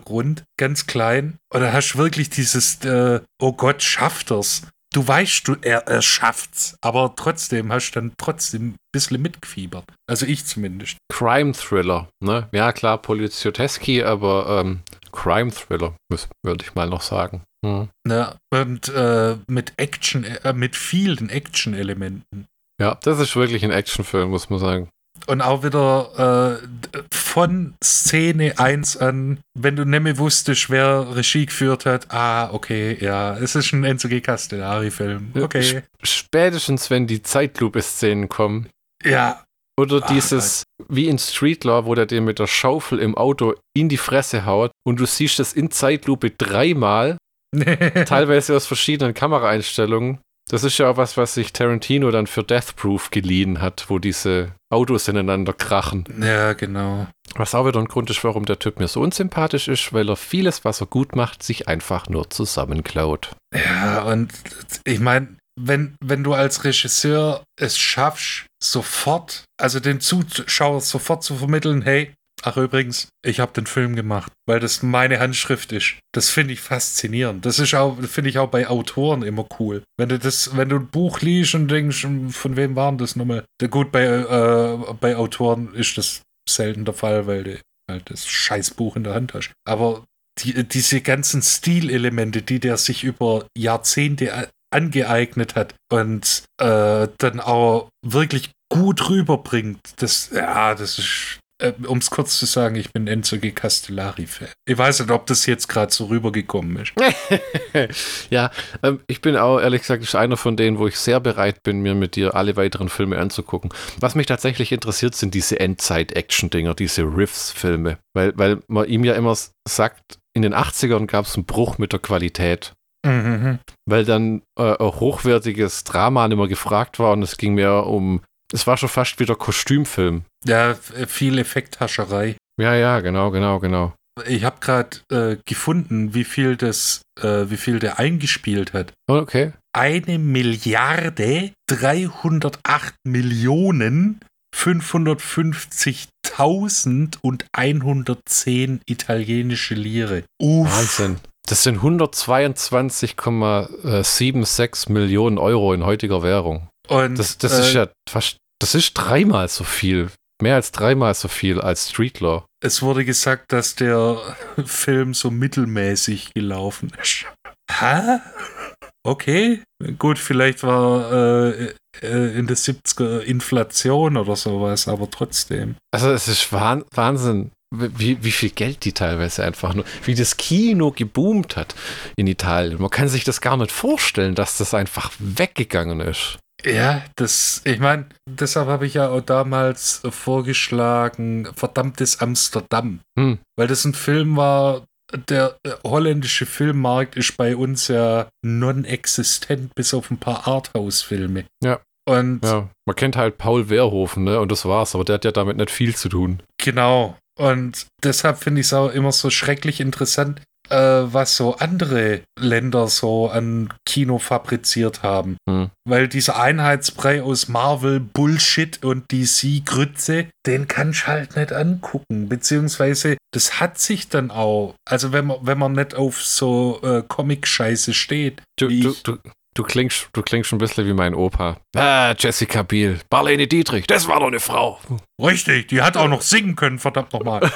ganz klein. Und da hast du wirklich dieses, äh, oh Gott, schafft er's du weißt, du, er, er schafft's, aber trotzdem hast du dann trotzdem ein bisschen mitgefiebert. Also ich zumindest. Crime Thriller, ne? Ja, klar, Polizioteski, aber ähm, Crime Thriller, würde ich mal noch sagen. Hm. Ja, und äh, mit Action, äh, mit vielen Action-Elementen. Ja, das ist wirklich ein Actionfilm, muss man sagen. Und auch wieder äh, von Szene 1 an, wenn du nicht mehr wusstest, wer Regie geführt hat, ah, okay, ja, es ist ein Enzo G. Castellari-Film. Okay. Spätestens, wenn die Zeitlupe-Szenen kommen. Ja. Oder Ach, dieses, Gott. wie in Street Law, wo der dir mit der Schaufel im Auto in die Fresse haut und du siehst das in Zeitlupe dreimal, teilweise aus verschiedenen Kameraeinstellungen. Das ist ja auch was, was sich Tarantino dann für Death Proof geliehen hat, wo diese Autos ineinander krachen. Ja, genau. Was auch wieder ein Grund ist, warum der Typ mir so unsympathisch ist, weil er vieles, was er gut macht, sich einfach nur zusammenklaut. Ja, und ich meine, wenn, wenn du als Regisseur es schaffst, sofort, also den Zuschauer sofort zu vermitteln, hey, Ach übrigens, ich habe den Film gemacht, weil das meine Handschrift ist. Das finde ich faszinierend. Das ist auch, finde ich auch bei Autoren immer cool. Wenn du das, wenn du ein Buch liest und denkst, hm, von wem waren das nochmal? Gut, bei, äh, bei Autoren ist das selten der Fall, weil du halt das Scheißbuch in der Hand hast. Aber die, diese ganzen Stilelemente, die der sich über Jahrzehnte angeeignet hat und äh, dann auch wirklich gut rüberbringt, das, ja, das ist äh, um es kurz zu sagen, ich bin Enzo G. Castellari-Fan. Ich weiß nicht, ob das jetzt gerade so rübergekommen ist. ja, ähm, ich bin auch, ehrlich gesagt, einer von denen, wo ich sehr bereit bin, mir mit dir alle weiteren Filme anzugucken. Was mich tatsächlich interessiert, sind diese Endzeit-Action-Dinger, diese Riffs-Filme. Weil, weil man ihm ja immer sagt, in den 80ern gab es einen Bruch mit der Qualität. Mhm. Weil dann äh, auch hochwertiges Drama nicht mehr gefragt war und es ging mehr um, es war schon fast wieder Kostümfilm. Ja, viel Effekthascherei. Ja, ja, genau, genau, genau. Ich habe gerade äh, gefunden, wie viel das, äh, wie viel der eingespielt hat. Oh, okay. Eine Milliarde 308 Millionen 550.000 und 110 italienische Lire. Uff. Wahnsinn. Das sind 122,76 Millionen Euro in heutiger Währung. Und das, das äh, ist ja fast, das ist dreimal so viel. Mehr als dreimal so viel als Street Law. Es wurde gesagt, dass der Film so mittelmäßig gelaufen ist. Hä? Okay, gut, vielleicht war äh, äh, in der 70er Inflation oder sowas, aber trotzdem. Also es ist Wahnsinn wie, wie viel Geld die teilweise einfach nur, wie das Kino geboomt hat in Italien. Man kann sich das gar nicht vorstellen, dass das einfach weggegangen ist. Ja, das, ich meine, deshalb habe ich ja auch damals vorgeschlagen, verdammtes Amsterdam. Hm. Weil das ein Film war, der holländische Filmmarkt ist bei uns ja non-existent, bis auf ein paar Arthouse-Filme. Ja. Und ja, man kennt halt Paul Wehrhofen, ne? Und das war's, aber der hat ja damit nicht viel zu tun. Genau. Und deshalb finde ich es auch immer so schrecklich interessant, äh, was so andere Länder so an Kino fabriziert haben. Hm. Weil dieser Einheitsbrei aus Marvel Bullshit und DC Grütze, den kann ich halt nicht angucken. Beziehungsweise das hat sich dann auch, also wenn man, wenn man nicht auf so äh, Comic-Scheiße steht. Du, du, du, Du klingst, du klingst schon ein bisschen wie mein Opa. Ah, Jessica Biel, Marlene Dietrich, das war doch eine Frau. Richtig, die hat auch noch singen können, verdammt nochmal.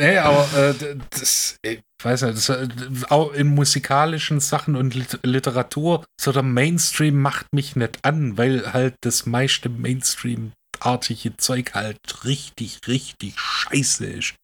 nee, aber äh, das, ich weiß nicht, das, äh, auch in musikalischen Sachen und Literatur, so der Mainstream macht mich nicht an, weil halt das meiste Mainstream-artige Zeug halt richtig, richtig scheiße ist.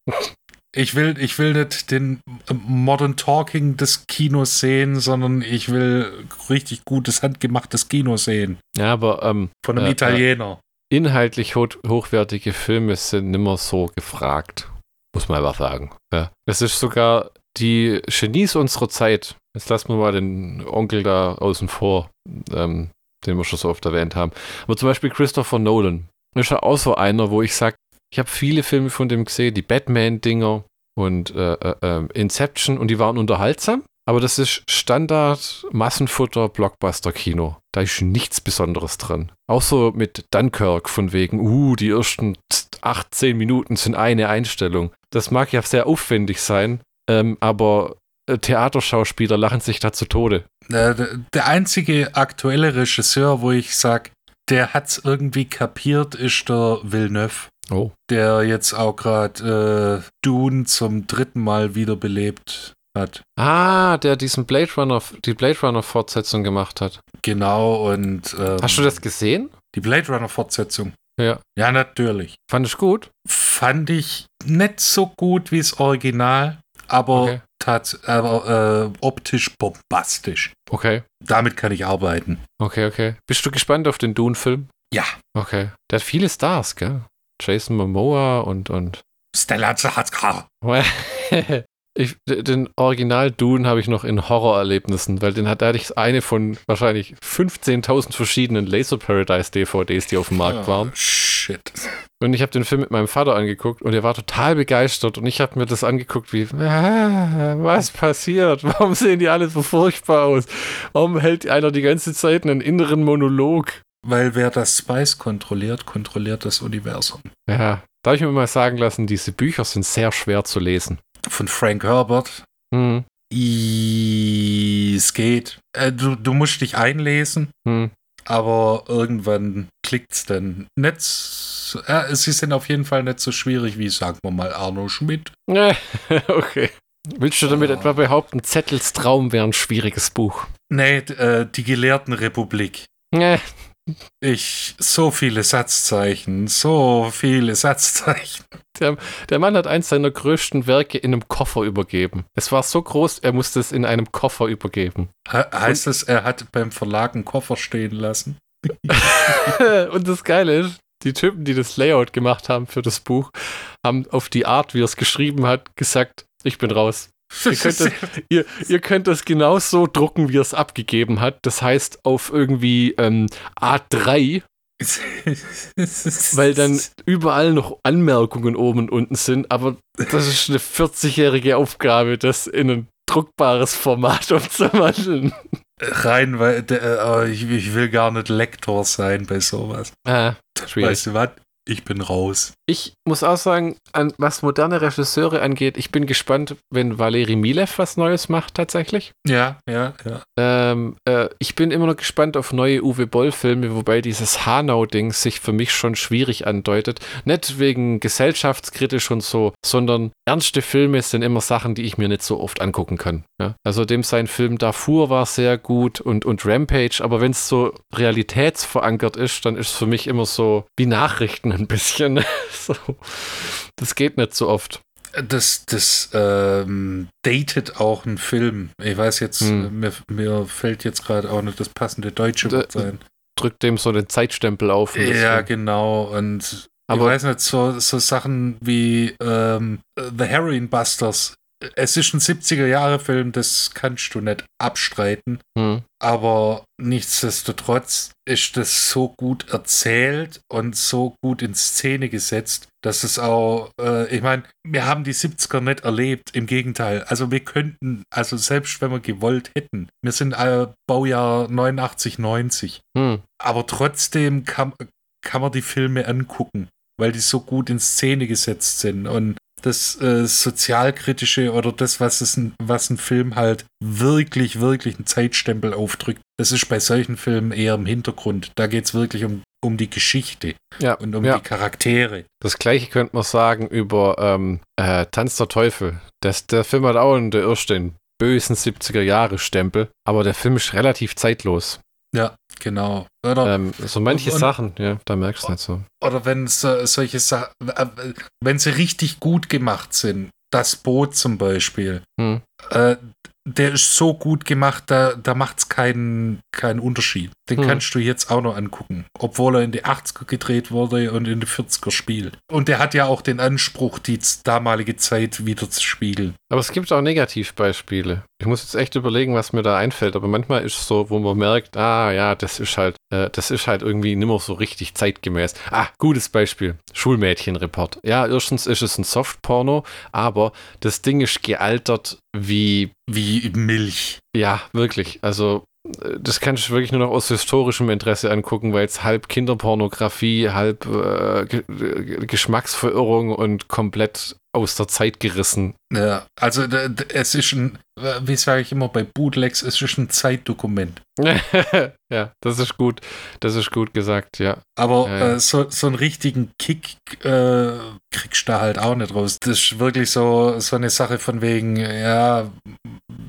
Ich will, ich will nicht den Modern Talking des Kinos sehen, sondern ich will richtig gutes, handgemachtes Kino sehen. Ja, aber ähm, von einem äh, Italiener. Äh, inhaltlich ho hochwertige Filme sind nimmer so gefragt, muss man einfach sagen. Ja. Es ist sogar die Genies unserer Zeit. Jetzt lassen wir mal den Onkel da außen vor, ähm, den wir schon so oft erwähnt haben. Aber zum Beispiel Christopher Nolan ist ja auch so einer, wo ich sage, ich habe viele Filme von dem gesehen, die Batman-Dinger und äh, äh, ähm, Inception und die waren unterhaltsam. Aber das ist Standard Massenfutter Blockbuster Kino. Da ist nichts Besonderes dran. Auch so mit Dunkirk von wegen, uh, die ersten 18 Minuten sind eine Einstellung. Das mag ja sehr aufwendig sein, ähm, aber äh, Theaterschauspieler lachen sich da zu Tode. Der einzige aktuelle Regisseur, wo ich sage, der hat es irgendwie kapiert, ist der Villeneuve. Oh. Der jetzt auch gerade äh, Dune zum dritten Mal wiederbelebt hat. Ah, der diesen Blade Runner, die Blade Runner Fortsetzung gemacht hat. Genau und. Ähm, Hast du das gesehen? Die Blade Runner Fortsetzung. Ja. Ja, natürlich. Fand ich gut? Fand ich nicht so gut wie das Original, aber, okay. aber äh, optisch bombastisch. Okay. Damit kann ich arbeiten. Okay, okay. Bist du gespannt auf den Dune-Film? Ja. Okay. Der hat viele Stars, gell? Jason Momoa und, und Stella Zahatzka. Ich, den Original Dune habe ich noch in Horrorerlebnissen, weil den hat, da hatte ich eine von wahrscheinlich 15.000 verschiedenen Laser Paradise DVDs, die auf dem Markt oh, waren. Shit. Und ich habe den Film mit meinem Vater angeguckt und er war total begeistert und ich habe mir das angeguckt wie, ah, was passiert? Warum sehen die alle so furchtbar aus? Warum hält einer die ganze Zeit einen inneren Monolog? Weil wer das Spice kontrolliert, kontrolliert das Universum. Ja, darf ich mir mal sagen lassen, diese Bücher sind sehr schwer zu lesen. Von Frank Herbert. Mhm. Es geht. Äh, du, du musst dich einlesen, mhm. aber irgendwann klickt es dann. Nicht, äh, sie sind auf jeden Fall nicht so schwierig wie, sagen wir mal, Arno Schmidt. okay. Willst du damit oh. etwa behaupten, Zettels Traum wäre ein schwieriges Buch? Nee, äh, die Gelehrtenrepublik. Nee, Ich, so viele Satzzeichen, so viele Satzzeichen. Der, der, Mann hat eins seiner größten Werke in einem Koffer übergeben. Es war so groß, er musste es in einem Koffer übergeben. He heißt es, er hat beim Verlag einen Koffer stehen lassen? Und das Geile ist, die Typen, die das Layout gemacht haben für das Buch, haben auf die Art, wie er es geschrieben hat, gesagt, ich bin raus. Ihr könnt, das, ihr, ihr könnt das genauso drucken, wie er es abgegeben hat. Das heißt auf irgendwie ähm, A3, weil dann überall noch Anmerkungen oben und unten sind. Aber das ist eine 40-jährige Aufgabe, das in ein druckbares Format umzuwandeln. Rein, weil äh, ich, ich, will gar nicht Lektor sein bei sowas. Ah. Weißt du was? Ich bin raus. Ich muss auch sagen, an, was moderne Regisseure angeht, ich bin gespannt, wenn Valeri Milev was Neues macht tatsächlich. Ja, ja, ja. Ähm, äh, ich bin immer noch gespannt auf neue Uwe Boll-Filme, wobei dieses Hanau-Ding sich für mich schon schwierig andeutet. Nicht wegen gesellschaftskritisch und so, sondern ernste Filme sind immer Sachen, die ich mir nicht so oft angucken kann. Ja? Also dem sein Film Darfur war sehr gut und, und Rampage, aber wenn es so realitätsverankert ist, dann ist es für mich immer so wie Nachrichten ein bisschen. so. Das geht nicht so oft. Das, das ähm, datet auch einen Film. Ich weiß jetzt, hm. mir, mir fällt jetzt gerade auch nicht das passende deutsche Wort sein. Drückt dem so den Zeitstempel auf. Ja, genau. Und aber ich weiß nicht, so, so Sachen wie ähm, The Heroin Busters es ist ein 70er-Jahre-Film, das kannst du nicht abstreiten. Mhm. Aber nichtsdestotrotz ist das so gut erzählt und so gut in Szene gesetzt, dass es auch, äh, ich meine, wir haben die 70er nicht erlebt, im Gegenteil. Also wir könnten, also selbst wenn wir gewollt hätten, wir sind äh, Baujahr 89, 90. Mhm. Aber trotzdem kann, kann man die Filme angucken weil die so gut in Szene gesetzt sind. Und das äh, sozialkritische oder das, was, es, was ein Film halt wirklich, wirklich einen Zeitstempel aufdrückt, das ist bei solchen Filmen eher im Hintergrund. Da geht es wirklich um, um die Geschichte ja, und um ja. die Charaktere. Das gleiche könnte man sagen über ähm, äh, Tanz der Teufel. Das, der Film hat auch in der ersten bösen 70er-Jahre-Stempel, aber der Film ist relativ zeitlos. Ja, genau. Oder ähm, so manche und, Sachen, ja, da merkst du nicht so. Oder wenn so, solche Sachen, äh, wenn sie richtig gut gemacht sind, das Boot zum Beispiel, hm. äh, der ist so gut gemacht, da, da macht es keinen, keinen Unterschied. Den hm. kannst du jetzt auch noch angucken, obwohl er in die 80er gedreht wurde und in die 40er spielt. Und der hat ja auch den Anspruch, die damalige Zeit wieder zu spiegeln. Aber es gibt auch Negativbeispiele. Ich muss jetzt echt überlegen, was mir da einfällt. Aber manchmal ist es so, wo man merkt, ah ja, das ist halt, äh, das ist halt irgendwie nimmer so richtig zeitgemäß. Ah, gutes Beispiel. Schulmädchenreport. Ja, erstens ist es ein Softporno, aber das Ding ist gealtert wie. Wie Milch. Ja, wirklich. Also das kann ich wirklich nur noch aus historischem Interesse angucken, weil es halb Kinderpornografie, halb äh, Geschmacksverirrung und komplett aus der Zeit gerissen. Ja, also es ist ein, wie sage ich immer bei Bootlegs, es ist ein Zeitdokument. ja, das ist gut. Das ist gut gesagt, ja. Aber ja, ja. Äh, so, so einen richtigen Kick äh, kriegst du da halt auch nicht raus. Das ist wirklich so, so eine Sache von wegen, ja,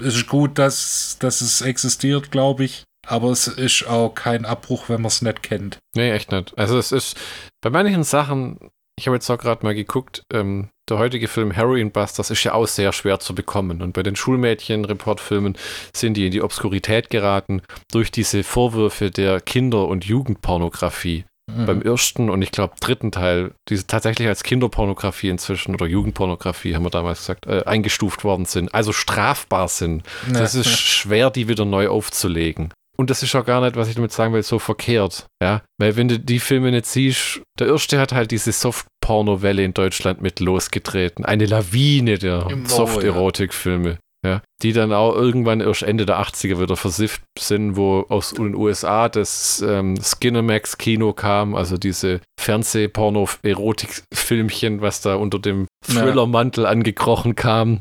es ist gut, dass, dass es existiert, glaube ich. Aber es ist auch kein Abbruch, wenn man es nicht kennt. Nee, echt nicht. Also es ist bei manchen Sachen, ich habe jetzt auch gerade mal geguckt, ähm, der heutige Film Heroin Busters ist ja auch sehr schwer zu bekommen. Und bei den Schulmädchen-Reportfilmen sind die in die Obskurität geraten durch diese Vorwürfe der Kinder- und Jugendpornografie. Mhm. Beim ersten und ich glaube dritten Teil, die tatsächlich als Kinderpornografie inzwischen oder Jugendpornografie, haben wir damals gesagt, äh, eingestuft worden sind, also strafbar sind. Ja, das ist schwer, die wieder neu aufzulegen. Und das ist auch gar nicht, was ich damit sagen will, so verkehrt. Ja, weil wenn du die Filme nicht siehst, der erste hat halt diese Soft-Porno-Welle in Deutschland mit losgetreten. Eine Lawine der Soft-Erotik-Filme. Ja, die dann auch irgendwann erst Ende der 80er wieder versifft sind, wo aus den USA das ähm, Skinemax-Kino kam, also diese Fernseh-Porno-Erotik-Filmchen, was da unter dem Thriller-Mantel angekrochen kam.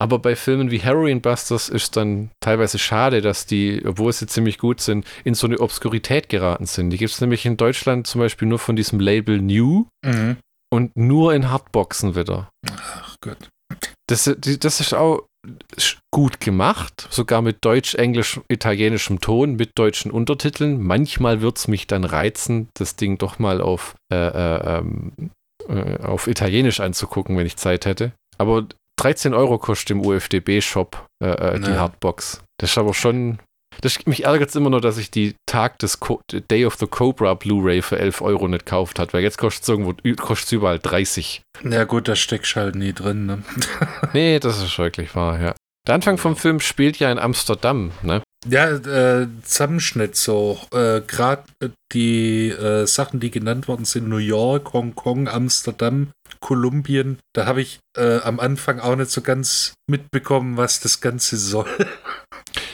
Aber bei Filmen wie Heroin Busters ist dann teilweise schade, dass die, obwohl sie ziemlich gut sind, in so eine Obskurität geraten sind. Die gibt es nämlich in Deutschland zum Beispiel nur von diesem Label New mhm. und nur in Hardboxen wieder. Ach Gott. Das, das ist auch, gut gemacht, sogar mit deutsch, englisch, italienischem Ton, mit deutschen Untertiteln. Manchmal wird es mich dann reizen, das Ding doch mal auf, äh, äh, ähm, äh, auf Italienisch anzugucken, wenn ich Zeit hätte. Aber 13 Euro kostet im UFDB-Shop äh, äh, die Hardbox. Das ist aber schon das, mich ärgert es immer nur, dass ich die Tag des Co Day of the Cobra Blu-ray für 11 Euro nicht gekauft hat, weil jetzt kostet es irgendwo kostet's überall 30. Ja gut, da steckst halt nie drin, ne? nee, das ist wirklich wahr, ja. Der Anfang vom Film spielt ja in Amsterdam, ne? Ja, äh, Zusammenschnitt so. Äh, Gerade die äh, Sachen, die genannt worden sind, New York, Hongkong, Amsterdam, Kolumbien, da habe ich äh, am Anfang auch nicht so ganz mitbekommen, was das Ganze soll.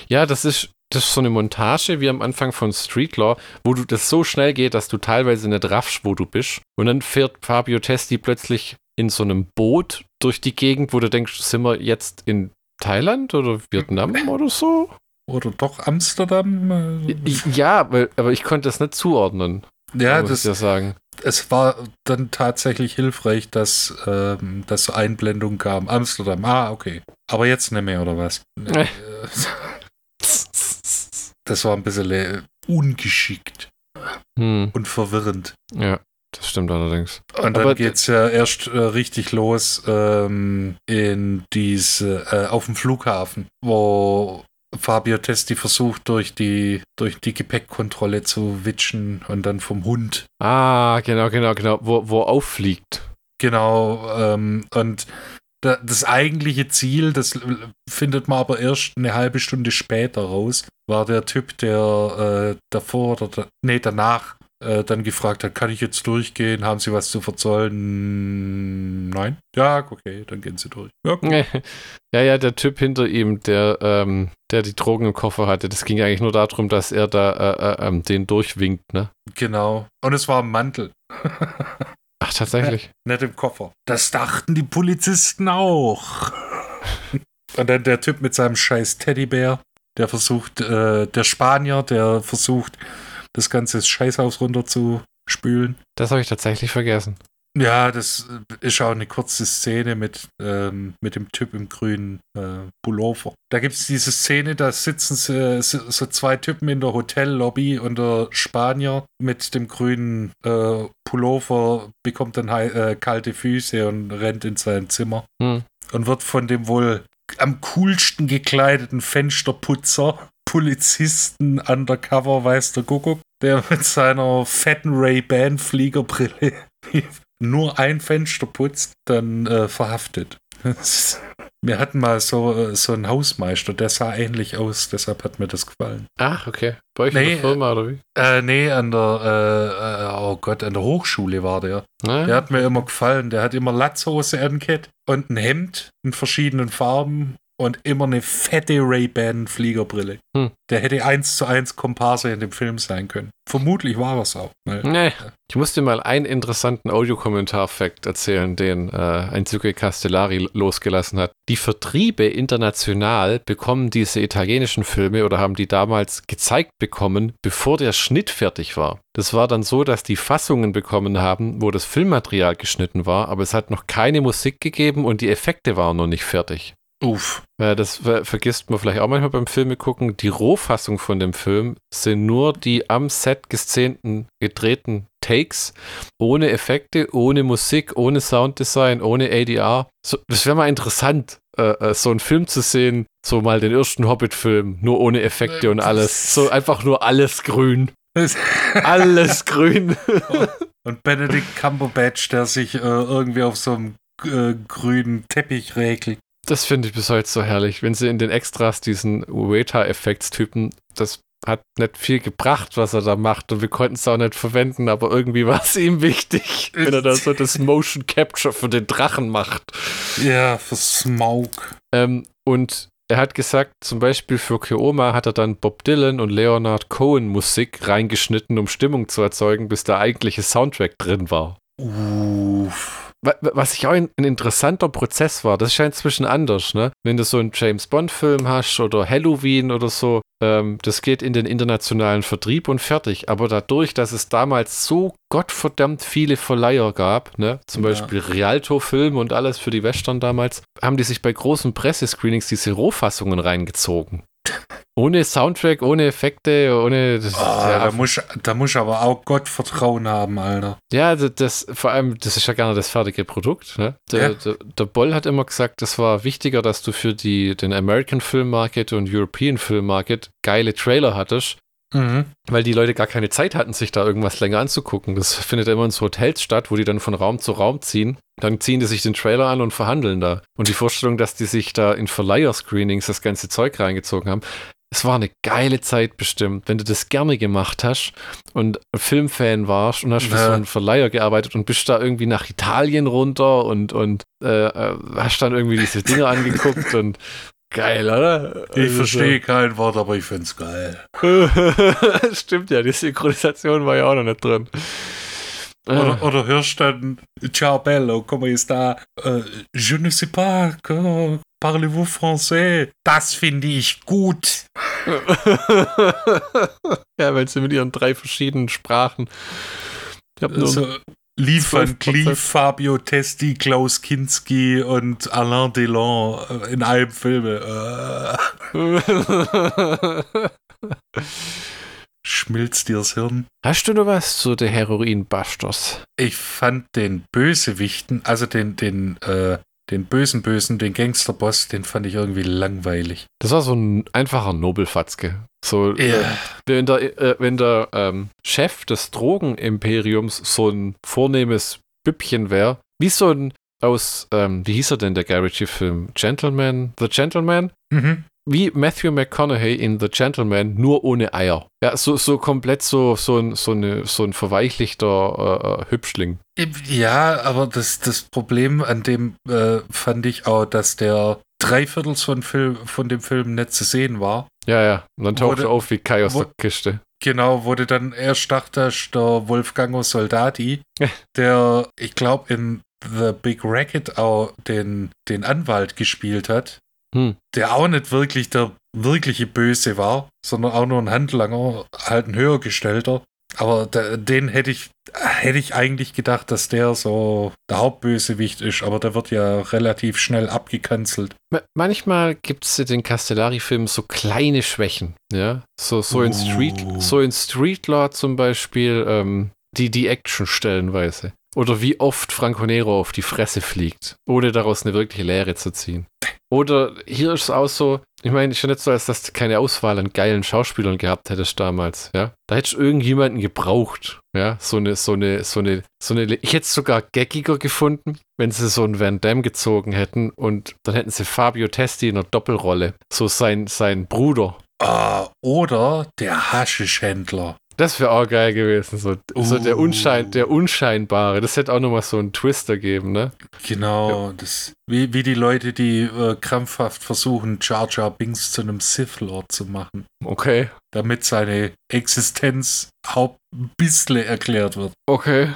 Ja, das ist das ist so eine Montage wie am Anfang von Street Law, wo du das so schnell geht, dass du teilweise nicht raffst, wo du bist. Und dann fährt Fabio Testi plötzlich in so einem Boot durch die Gegend, wo du denkst, sind wir jetzt in Thailand oder Vietnam oder so? Oder doch Amsterdam? Ja, aber ich konnte das nicht zuordnen. Ja, das ja sagen. Es war dann tatsächlich hilfreich, dass, ähm, dass so Einblendung kam. Amsterdam, ah, okay. Aber jetzt nicht mehr, oder was? Äh. Das war ein bisschen ungeschickt hm. und verwirrend. Ja, das stimmt allerdings. Und dann geht es ja erst äh, richtig los ähm, in diese, äh, auf dem Flughafen, wo Fabio Testi versucht, durch die, durch die Gepäckkontrolle zu witschen und dann vom Hund. Ah, genau, genau, genau, wo, wo auffliegt. Genau, ähm, und das eigentliche Ziel, das findet man aber erst eine halbe Stunde später raus, war der Typ, der äh, davor oder da, nee, danach äh, dann gefragt hat, kann ich jetzt durchgehen? Haben Sie was zu verzollen? Nein? Ja, okay, dann gehen Sie durch. Ja, ja, ja, der Typ hinter ihm, der, ähm, der die Drogen im Koffer hatte, das ging eigentlich nur darum, dass er da äh, äh ähm, den durchwinkt, ne? Genau. Und es war ein Mantel. Ach, tatsächlich. Ja, nicht im Koffer. Das dachten die Polizisten auch. Und dann der Typ mit seinem scheiß Teddybär, der versucht, äh, der Spanier, der versucht, das ganze Scheißhaus runter zu spülen. Das habe ich tatsächlich vergessen. Ja, das ist auch eine kurze Szene mit, ähm, mit dem Typ im grünen äh, Pullover. Da gibt es diese Szene, da sitzen so, so, zwei Typen in der Hotellobby und der Spanier mit dem grünen äh, Pullover bekommt dann äh, kalte Füße und rennt in sein Zimmer hm. und wird von dem wohl am coolsten gekleideten Fensterputzer Polizisten undercover, weiß der Kuckuck, der mit seiner fetten Ray-Ban-Fliegerbrille nur ein Fenster putzt, dann äh, verhaftet. Wir hatten mal so, äh, so einen Hausmeister, der sah ähnlich aus, deshalb hat mir das gefallen. Ach, okay. Bei euch nee, in der Firma oder wie? Äh, nee, an der, äh, äh, oh Gott, an der Hochschule war der. Ah. Der hat mir immer gefallen. Der hat immer Latzhose angehabt und ein Hemd in verschiedenen Farben und immer eine fette Ray-Ban Fliegerbrille. Hm. Der hätte eins zu eins Komparse in dem Film sein können. Vermutlich war das auch. Weil, nee. Ich muss dir mal einen interessanten Audiokommentar-Fact erzählen, den äh, Einzuge Castellari losgelassen hat. Die Vertriebe international bekommen diese italienischen Filme oder haben die damals gezeigt bekommen, bevor der Schnitt fertig war. Das war dann so, dass die Fassungen bekommen haben, wo das Filmmaterial geschnitten war, aber es hat noch keine Musik gegeben und die Effekte waren noch nicht fertig. Uff. Ja, das vergisst man vielleicht auch manchmal beim Filme gucken. Die Rohfassung von dem Film sind nur die am Set geszenten, gedrehten Takes, ohne Effekte, ohne Musik, ohne Sounddesign, ohne ADR. So, das wäre mal interessant, äh, äh, so einen Film zu sehen, so mal den ersten Hobbit-Film, nur ohne Effekte und alles. So einfach nur alles grün. alles grün. und Benedict Cumberbatch, der sich äh, irgendwie auf so einem äh, grünen Teppich regelt. Das finde ich bis heute so herrlich, wenn sie in den Extras diesen Weta-Effektstypen, das hat nicht viel gebracht, was er da macht und wir konnten es auch nicht verwenden, aber irgendwie war es ihm wichtig, wenn er da so das Motion Capture für den Drachen macht. Ja, für Smaug. Ähm, und er hat gesagt, zum Beispiel für Keoma hat er dann Bob Dylan und Leonard Cohen Musik reingeschnitten, um Stimmung zu erzeugen, bis der eigentliche Soundtrack drin war. Uff. Was ich auch ein, ein, interessanter Prozess war, das ist ja inzwischen anders, ne? Wenn du so einen James Bond-Film hast oder Halloween oder so, ähm, das geht in den internationalen Vertrieb und fertig. Aber dadurch, dass es damals so gottverdammt viele Verleiher gab, ne? Zum ja. Beispiel Rialto-Film und alles für die Western damals, haben die sich bei großen Pressescreenings diese Rohfassungen reingezogen. Ohne Soundtrack, ohne Effekte, ohne. Das, oh, ja, da muss da muss aber auch Gott Vertrauen haben, Alter. Ja, das, das, vor allem, das ist ja gerne das fertige Produkt. Ne? Der, ja. der, der, Boll hat immer gesagt, das war wichtiger, dass du für die, den American Film Market und European Film Market geile Trailer hattest, Mhm. Weil die Leute gar keine Zeit hatten, sich da irgendwas länger anzugucken. Das findet immer in so Hotels statt, wo die dann von Raum zu Raum ziehen. Dann ziehen die sich den Trailer an und verhandeln da. Und die Vorstellung, dass die sich da in Verleiher-Screenings das ganze Zeug reingezogen haben, es war eine geile Zeit bestimmt, wenn du das gerne gemacht hast und Filmfan warst und hast für ja. so einen Verleiher gearbeitet und bist da irgendwie nach Italien runter und, und äh, äh hast dann irgendwie diese Dinge angeguckt und geil, oder? Ich also verstehe so. kein Wort, aber ich finde es geil. Stimmt ja, die Synchronisation war ja auch noch nicht drin. Oder, oder hörst dann Ciao bello, come sta? Uh, je ne sais pas, parlez-vous français? Das finde ich gut. ja, weil sie mit ihren drei verschiedenen Sprachen. Ich habe nur also, Lee Van Cleef, Fabio Testi, Klaus Kinski und Alain Delon äh, in einem Filme. Äh. Schmilzt dir das Hirn? Hast du noch was zu den Heroin-Busters? Ich fand den Bösewichten, also den, den äh, den bösen Bösen, den Gangsterboss, den fand ich irgendwie langweilig. Das war so ein einfacher Nobelfatzke. So, yeah. äh, wenn der, äh, wenn der ähm, Chef des Drogenimperiums so ein vornehmes Büppchen wäre, wie so ein aus, ähm, wie hieß er denn, der Guy Ritchie-Film? Gentleman? The Gentleman? Mhm wie Matthew McConaughey in The Gentleman, nur ohne Eier. Ja, so, so komplett so, so, ein, so, eine, so ein verweichlichter äh, äh, Hübschling. Ja, aber das, das Problem an dem äh, fand ich auch, dass der Dreiviertels von, Film, von dem Film nicht zu sehen war. Ja, ja. Und dann taucht er auf wie Kai aus der Kiste. Genau, wurde dann erst dachte der Wolfgango Soldati, der, ich glaube, in The Big Racket auch den, den Anwalt gespielt hat hm. der auch nicht wirklich der wirkliche Böse war, sondern auch nur ein Handlanger, halt ein höhergestellter. Aber der, den hätte ich, hätte ich eigentlich gedacht, dass der so der Hauptbösewicht ist, aber der wird ja relativ schnell abgekanzelt. Manchmal gibt es in den Castellari-Filmen so kleine Schwächen, ja. So, so in Street, uh. so in Street Law zum Beispiel, ähm, die, die Action stellenweise. Oder wie oft Franco Nero auf die Fresse fliegt, ohne daraus eine wirkliche Lehre zu ziehen. Oder hier ist es auch so, ich meine, ist ja nicht so, als dass du keine Auswahl an geilen Schauspielern gehabt hättest damals, ja. Da hättest du irgendjemanden gebraucht, ja. So eine, so eine, so eine, so eine, ich hätte es sogar gaggiger gefunden, wenn sie so einen Van Damme gezogen hätten und dann hätten sie Fabio Testi in einer Doppelrolle. So sein, sein Bruder. Ah, oder der Haschischhändler. Das wäre auch geil gewesen, so, uh. so der, Unschein, der Unscheinbare. Das hätte auch nochmal so einen Twister geben, ne? Genau, ja. das, wie, wie die Leute, die äh, krampfhaft versuchen, Jar Jar Binks zu einem Sith Lord zu machen. Okay. Damit seine Existenz ein bisschen erklärt wird. Okay.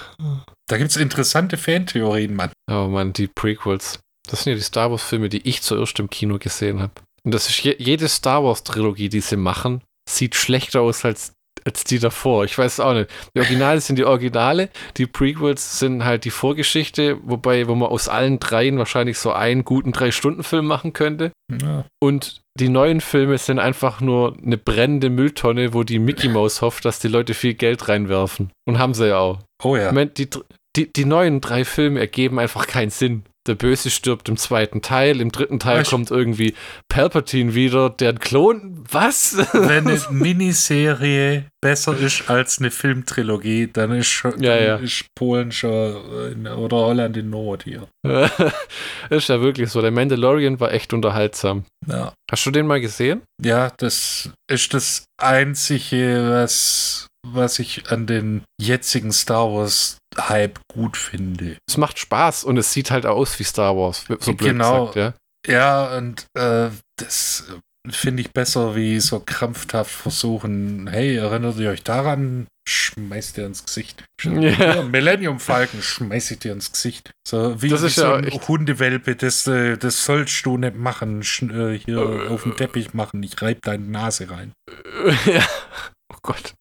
Da gibt es interessante Fantheorien, Mann. Oh Mann, die Prequels. Das sind ja die Star Wars-Filme, die ich zuerst im Kino gesehen habe. Und das ist je, jede Star Wars-Trilogie, die sie machen, sieht schlechter aus als als die davor. Ich weiß auch nicht. Die Originale sind die Originale, die Prequels sind halt die Vorgeschichte, wobei, wo man aus allen dreien wahrscheinlich so einen guten Drei-Stunden-Film machen könnte. Ja. Und die neuen Filme sind einfach nur eine brennende Mülltonne, wo die Mickey Mouse hofft, dass die Leute viel Geld reinwerfen. Und haben sie ja auch. Oh ja. Meine, die, die, die neuen drei Filme ergeben einfach keinen Sinn der Böse stirbt im zweiten Teil, im dritten Teil Weißt kommt irgendwie Palpatine wieder, der Klon. Was? Wenn eine Miniserie besser ist als eine Filmtrilogie, dann ist, schon, ja, ja. ist Polen schon oder Holland in Not hier. ist ja wirklich so. Der Mandalorian war echt unterhaltsam. Ja. Hast du den mal gesehen? Ja, das ist das Einzige, was was ich an den jetzigen Star Wars Hype gut finde. Es macht Spaß und es sieht halt aus wie Star Wars, so blöd genau. gesagt, ja. Ja, und äh, das finde ich besser, wie so krampfhaft versuchen, hey, erinnert ihr euch daran? schmeiß dir ins Gesicht. Ja. Millennium Falcon, schmeiß ich dir ins Gesicht. So wie, Das ist so ja ein Hundewelpe, das, äh, das sollst du nicht machen, äh, hier auf dem Teppich machen. Ich reib deine Nase rein. ja. Oh Gott.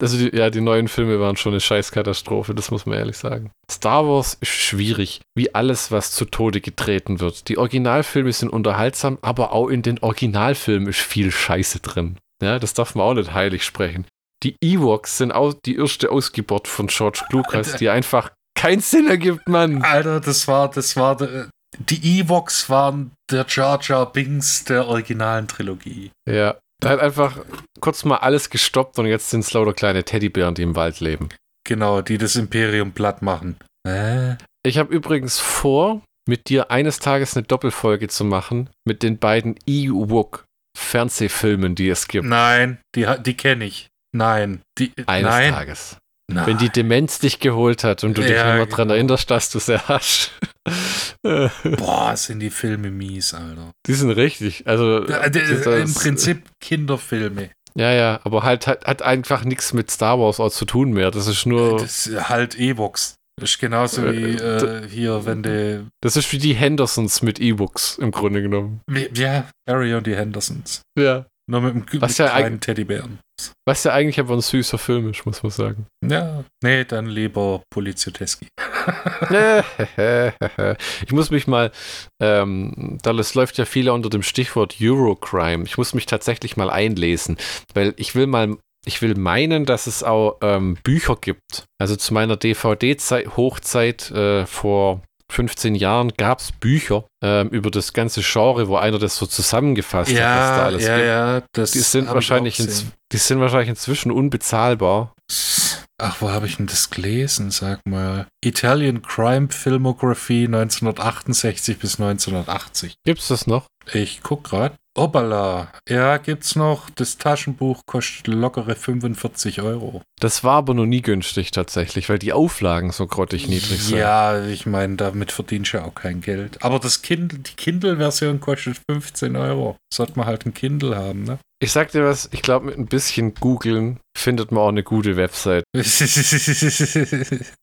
Also die, ja, die neuen Filme waren schon eine Scheißkatastrophe, das muss man ehrlich sagen. Star Wars ist schwierig, wie alles, was zu Tode getreten wird. Die Originalfilme sind unterhaltsam, aber auch in den Originalfilmen ist viel Scheiße drin. Ja, das darf man auch nicht heilig sprechen. Die Ewoks sind auch die erste Ausgeburt von George Lucas, die einfach keinen Sinn ergibt, Mann. Alter, das war, das war, der, die Evox waren der Jar Jar Binks der originalen Trilogie. Ja, da hat einfach kurz mal alles gestoppt und jetzt sind es lauter kleine Teddybären, die im Wald leben. Genau, die das Imperium platt machen. Äh? Ich habe übrigens vor, mit dir eines Tages eine Doppelfolge zu machen mit den beiden Ewok-Fernsehfilmen, die es gibt. Nein, die, die kenne ich. Nein, die, Eines nein, Tages. Nein. Wenn die Demenz dich geholt hat und du dich Ja, immer dran genau. erinnerst, dass du sie hast. Äh, Boah, sind die Filme mies, Alter. die sind richtig. Also, Ja, d- das- Im Prinzip Kinderfilme. Ja, ja, aber halt hat, hat einfach nichts mit Star Wars auch zu tun mehr. Das ist nur. Das ist halt Evox. Das ist genauso wie Äh, äh, hier, wenn die. Das ist wie die Hendersons mit E-Books im Grunde genommen. Ja, Harry und die Hendersons. Ja. Nur mit dem Was ja kleinen Teddybären. Was ja eigentlich aber ein süßer Film ist, muss man sagen. Ja, nee, dann lieber Polizioteski. ich muss mich mal, ähm, das läuft ja viele unter dem Stichwort Eurocrime. Ich muss mich tatsächlich mal einlesen, weil ich will mal, ich will meinen, dass es auch ähm, Bücher gibt. Also zu meiner DVD-Hochzeit äh, vor 15 Jahren gab es Bücher ähm, über das ganze Genre, wo einer das so zusammengefasst hat, was da Ja, alles ja, gibt. ja. Das Die sind, wahrscheinlich die sind wahrscheinlich inzwischen unbezahlbar. Ach, wo habe ich denn das gelesen? Sag mal. Italian Crime Filmography 1968 bis 1980. Gibt's das noch? Ich guck grad. Hoppala. Ja, gibt's noch. Das Taschenbuch kostet lockere 45 Euro. Das war aber noch nie günstig tatsächlich, weil die Auflagen so grottig niedrig sind. Ja, ich meine, damit verdienst du ja auch kein Geld. Aber das Kindle, die Kindle-Version kostet 15 Euro. Sollte man halt ein Kindle haben, ne? Ich sag dir was, ich glaube, mit ein bisschen googeln findet man auch eine gute Website,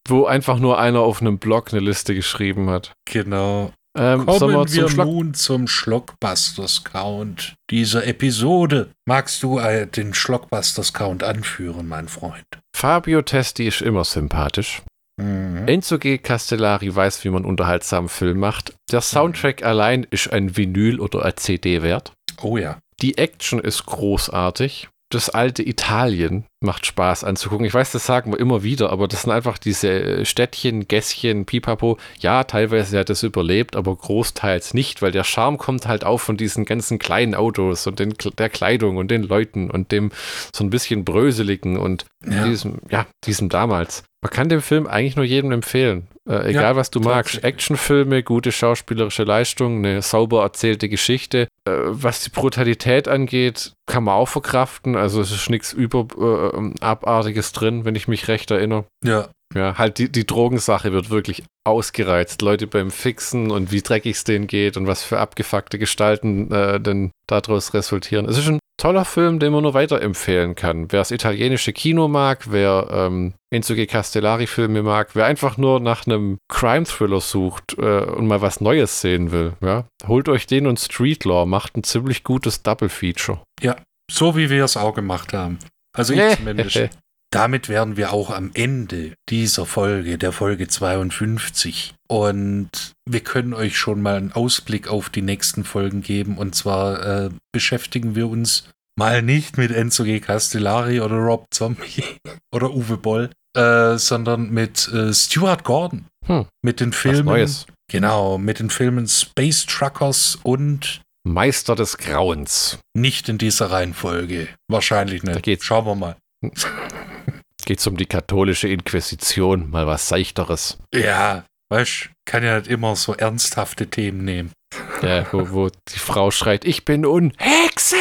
wo einfach nur einer auf einem Blog eine Liste geschrieben hat. genau. Ähm, Kommen wir wir nun zum Schlockbusters-Count dieser Episode. Magst du äh, den Schlockbusters-Count anführen, mein Freund? Fabio Testi ist immer sympathisch. Mhm. Enzo G. Castellari weiß, wie man unterhaltsamen Film macht. Der Soundtrack allein ist ein Vinyl oder ein CD wert. Oh ja. Die Action ist großartig. Das alte Italien macht Spaß anzugucken. Ich weiß, das sagen wir immer wieder, aber das sind einfach diese Städtchen, Gässchen, Pipapo. Ja, teilweise hat das überlebt, aber großteils nicht, weil der Charme kommt halt auch von diesen ganzen kleinen Autos und den, der Kleidung und den Leuten und dem so ein bisschen bröseligen und Ja. diesem, ja, diesem damals. Man kann den Film eigentlich nur jedem empfehlen. Äh, egal, Ja, was du magst. Actionfilme, gute schauspielerische Leistung, eine sauber erzählte Geschichte. Äh, was die Brutalität angeht, kann man auch verkraften. Also es ist nichts über äh, Abartiges drin, wenn ich mich recht erinnere. Ja. Ja, halt die, die Drogensache wird wirklich ausgereizt. Leute beim Fixen und wie dreckig es denen geht und was für abgefuckte Gestalten äh, denn daraus resultieren. Es ist ein toller Film, den man nur weiterempfehlen kann. Wer das italienische Kino mag, wer ähm, Enzo G. Castellari-Filme mag, wer einfach nur nach einem Crime-Thriller sucht äh, und mal was Neues sehen will, ja, holt euch den und Street Law, macht ein ziemlich gutes Double-Feature. So wie wir es auch gemacht haben. Also ich zumindest. Damit wären wir auch am Ende dieser Folge, der Folge 52. Und wir können euch schon mal einen Ausblick auf die nächsten Folgen geben. Und zwar äh, beschäftigen wir uns mal nicht mit Enzo G. Castellari oder Rob Zombie oder Uwe Boll, äh, sondern mit äh, Stuart Gordon. Hm, Mit den Was Filmen. Neues. Genau, mit den Filmen Space Truckers und Meister des Grauens. nicht in dieser Reihenfolge. Wahrscheinlich Da nicht. geht's. Schauen wir mal. Geht's um die katholische Inquisition, mal was Seichteres. Ja, weißt kann ja nicht immer so ernsthafte Themen nehmen. Ja, wo, wo die Frau schreit, ich bin Unhexe!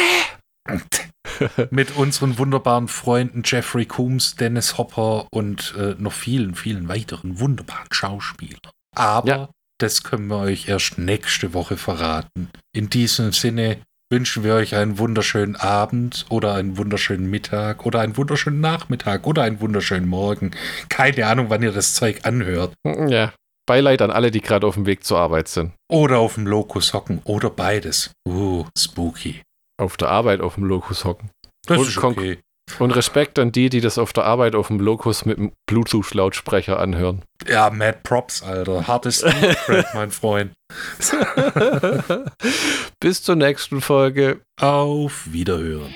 Mit unseren wunderbaren Freunden Jeffrey Coombs, Dennis Hopper und äh, noch vielen, vielen weiteren wunderbaren Schauspielern. Aber Ja. das können wir euch erst nächste Woche verraten. In diesem Sinne, wünschen wir euch einen wunderschönen Abend oder einen wunderschönen Mittag oder einen wunderschönen Nachmittag oder einen wunderschönen Morgen. Keine Ahnung, wann ihr das Zeug anhört. Ja. Beileid an alle, die gerade auf dem Weg zur Arbeit sind. Oder auf dem Lokus hocken oder beides. Uh, spooky. Auf der Arbeit auf dem Lokus hocken. Das Und ist okay. Und Respekt an die, die das auf der Arbeit auf dem Lokus mit dem Bluetooth-Lautsprecher anhören. Ja, Mad Props, Alter. Hartes Thread, mein Freund. Bis zur nächsten Folge. Auf Wiederhören.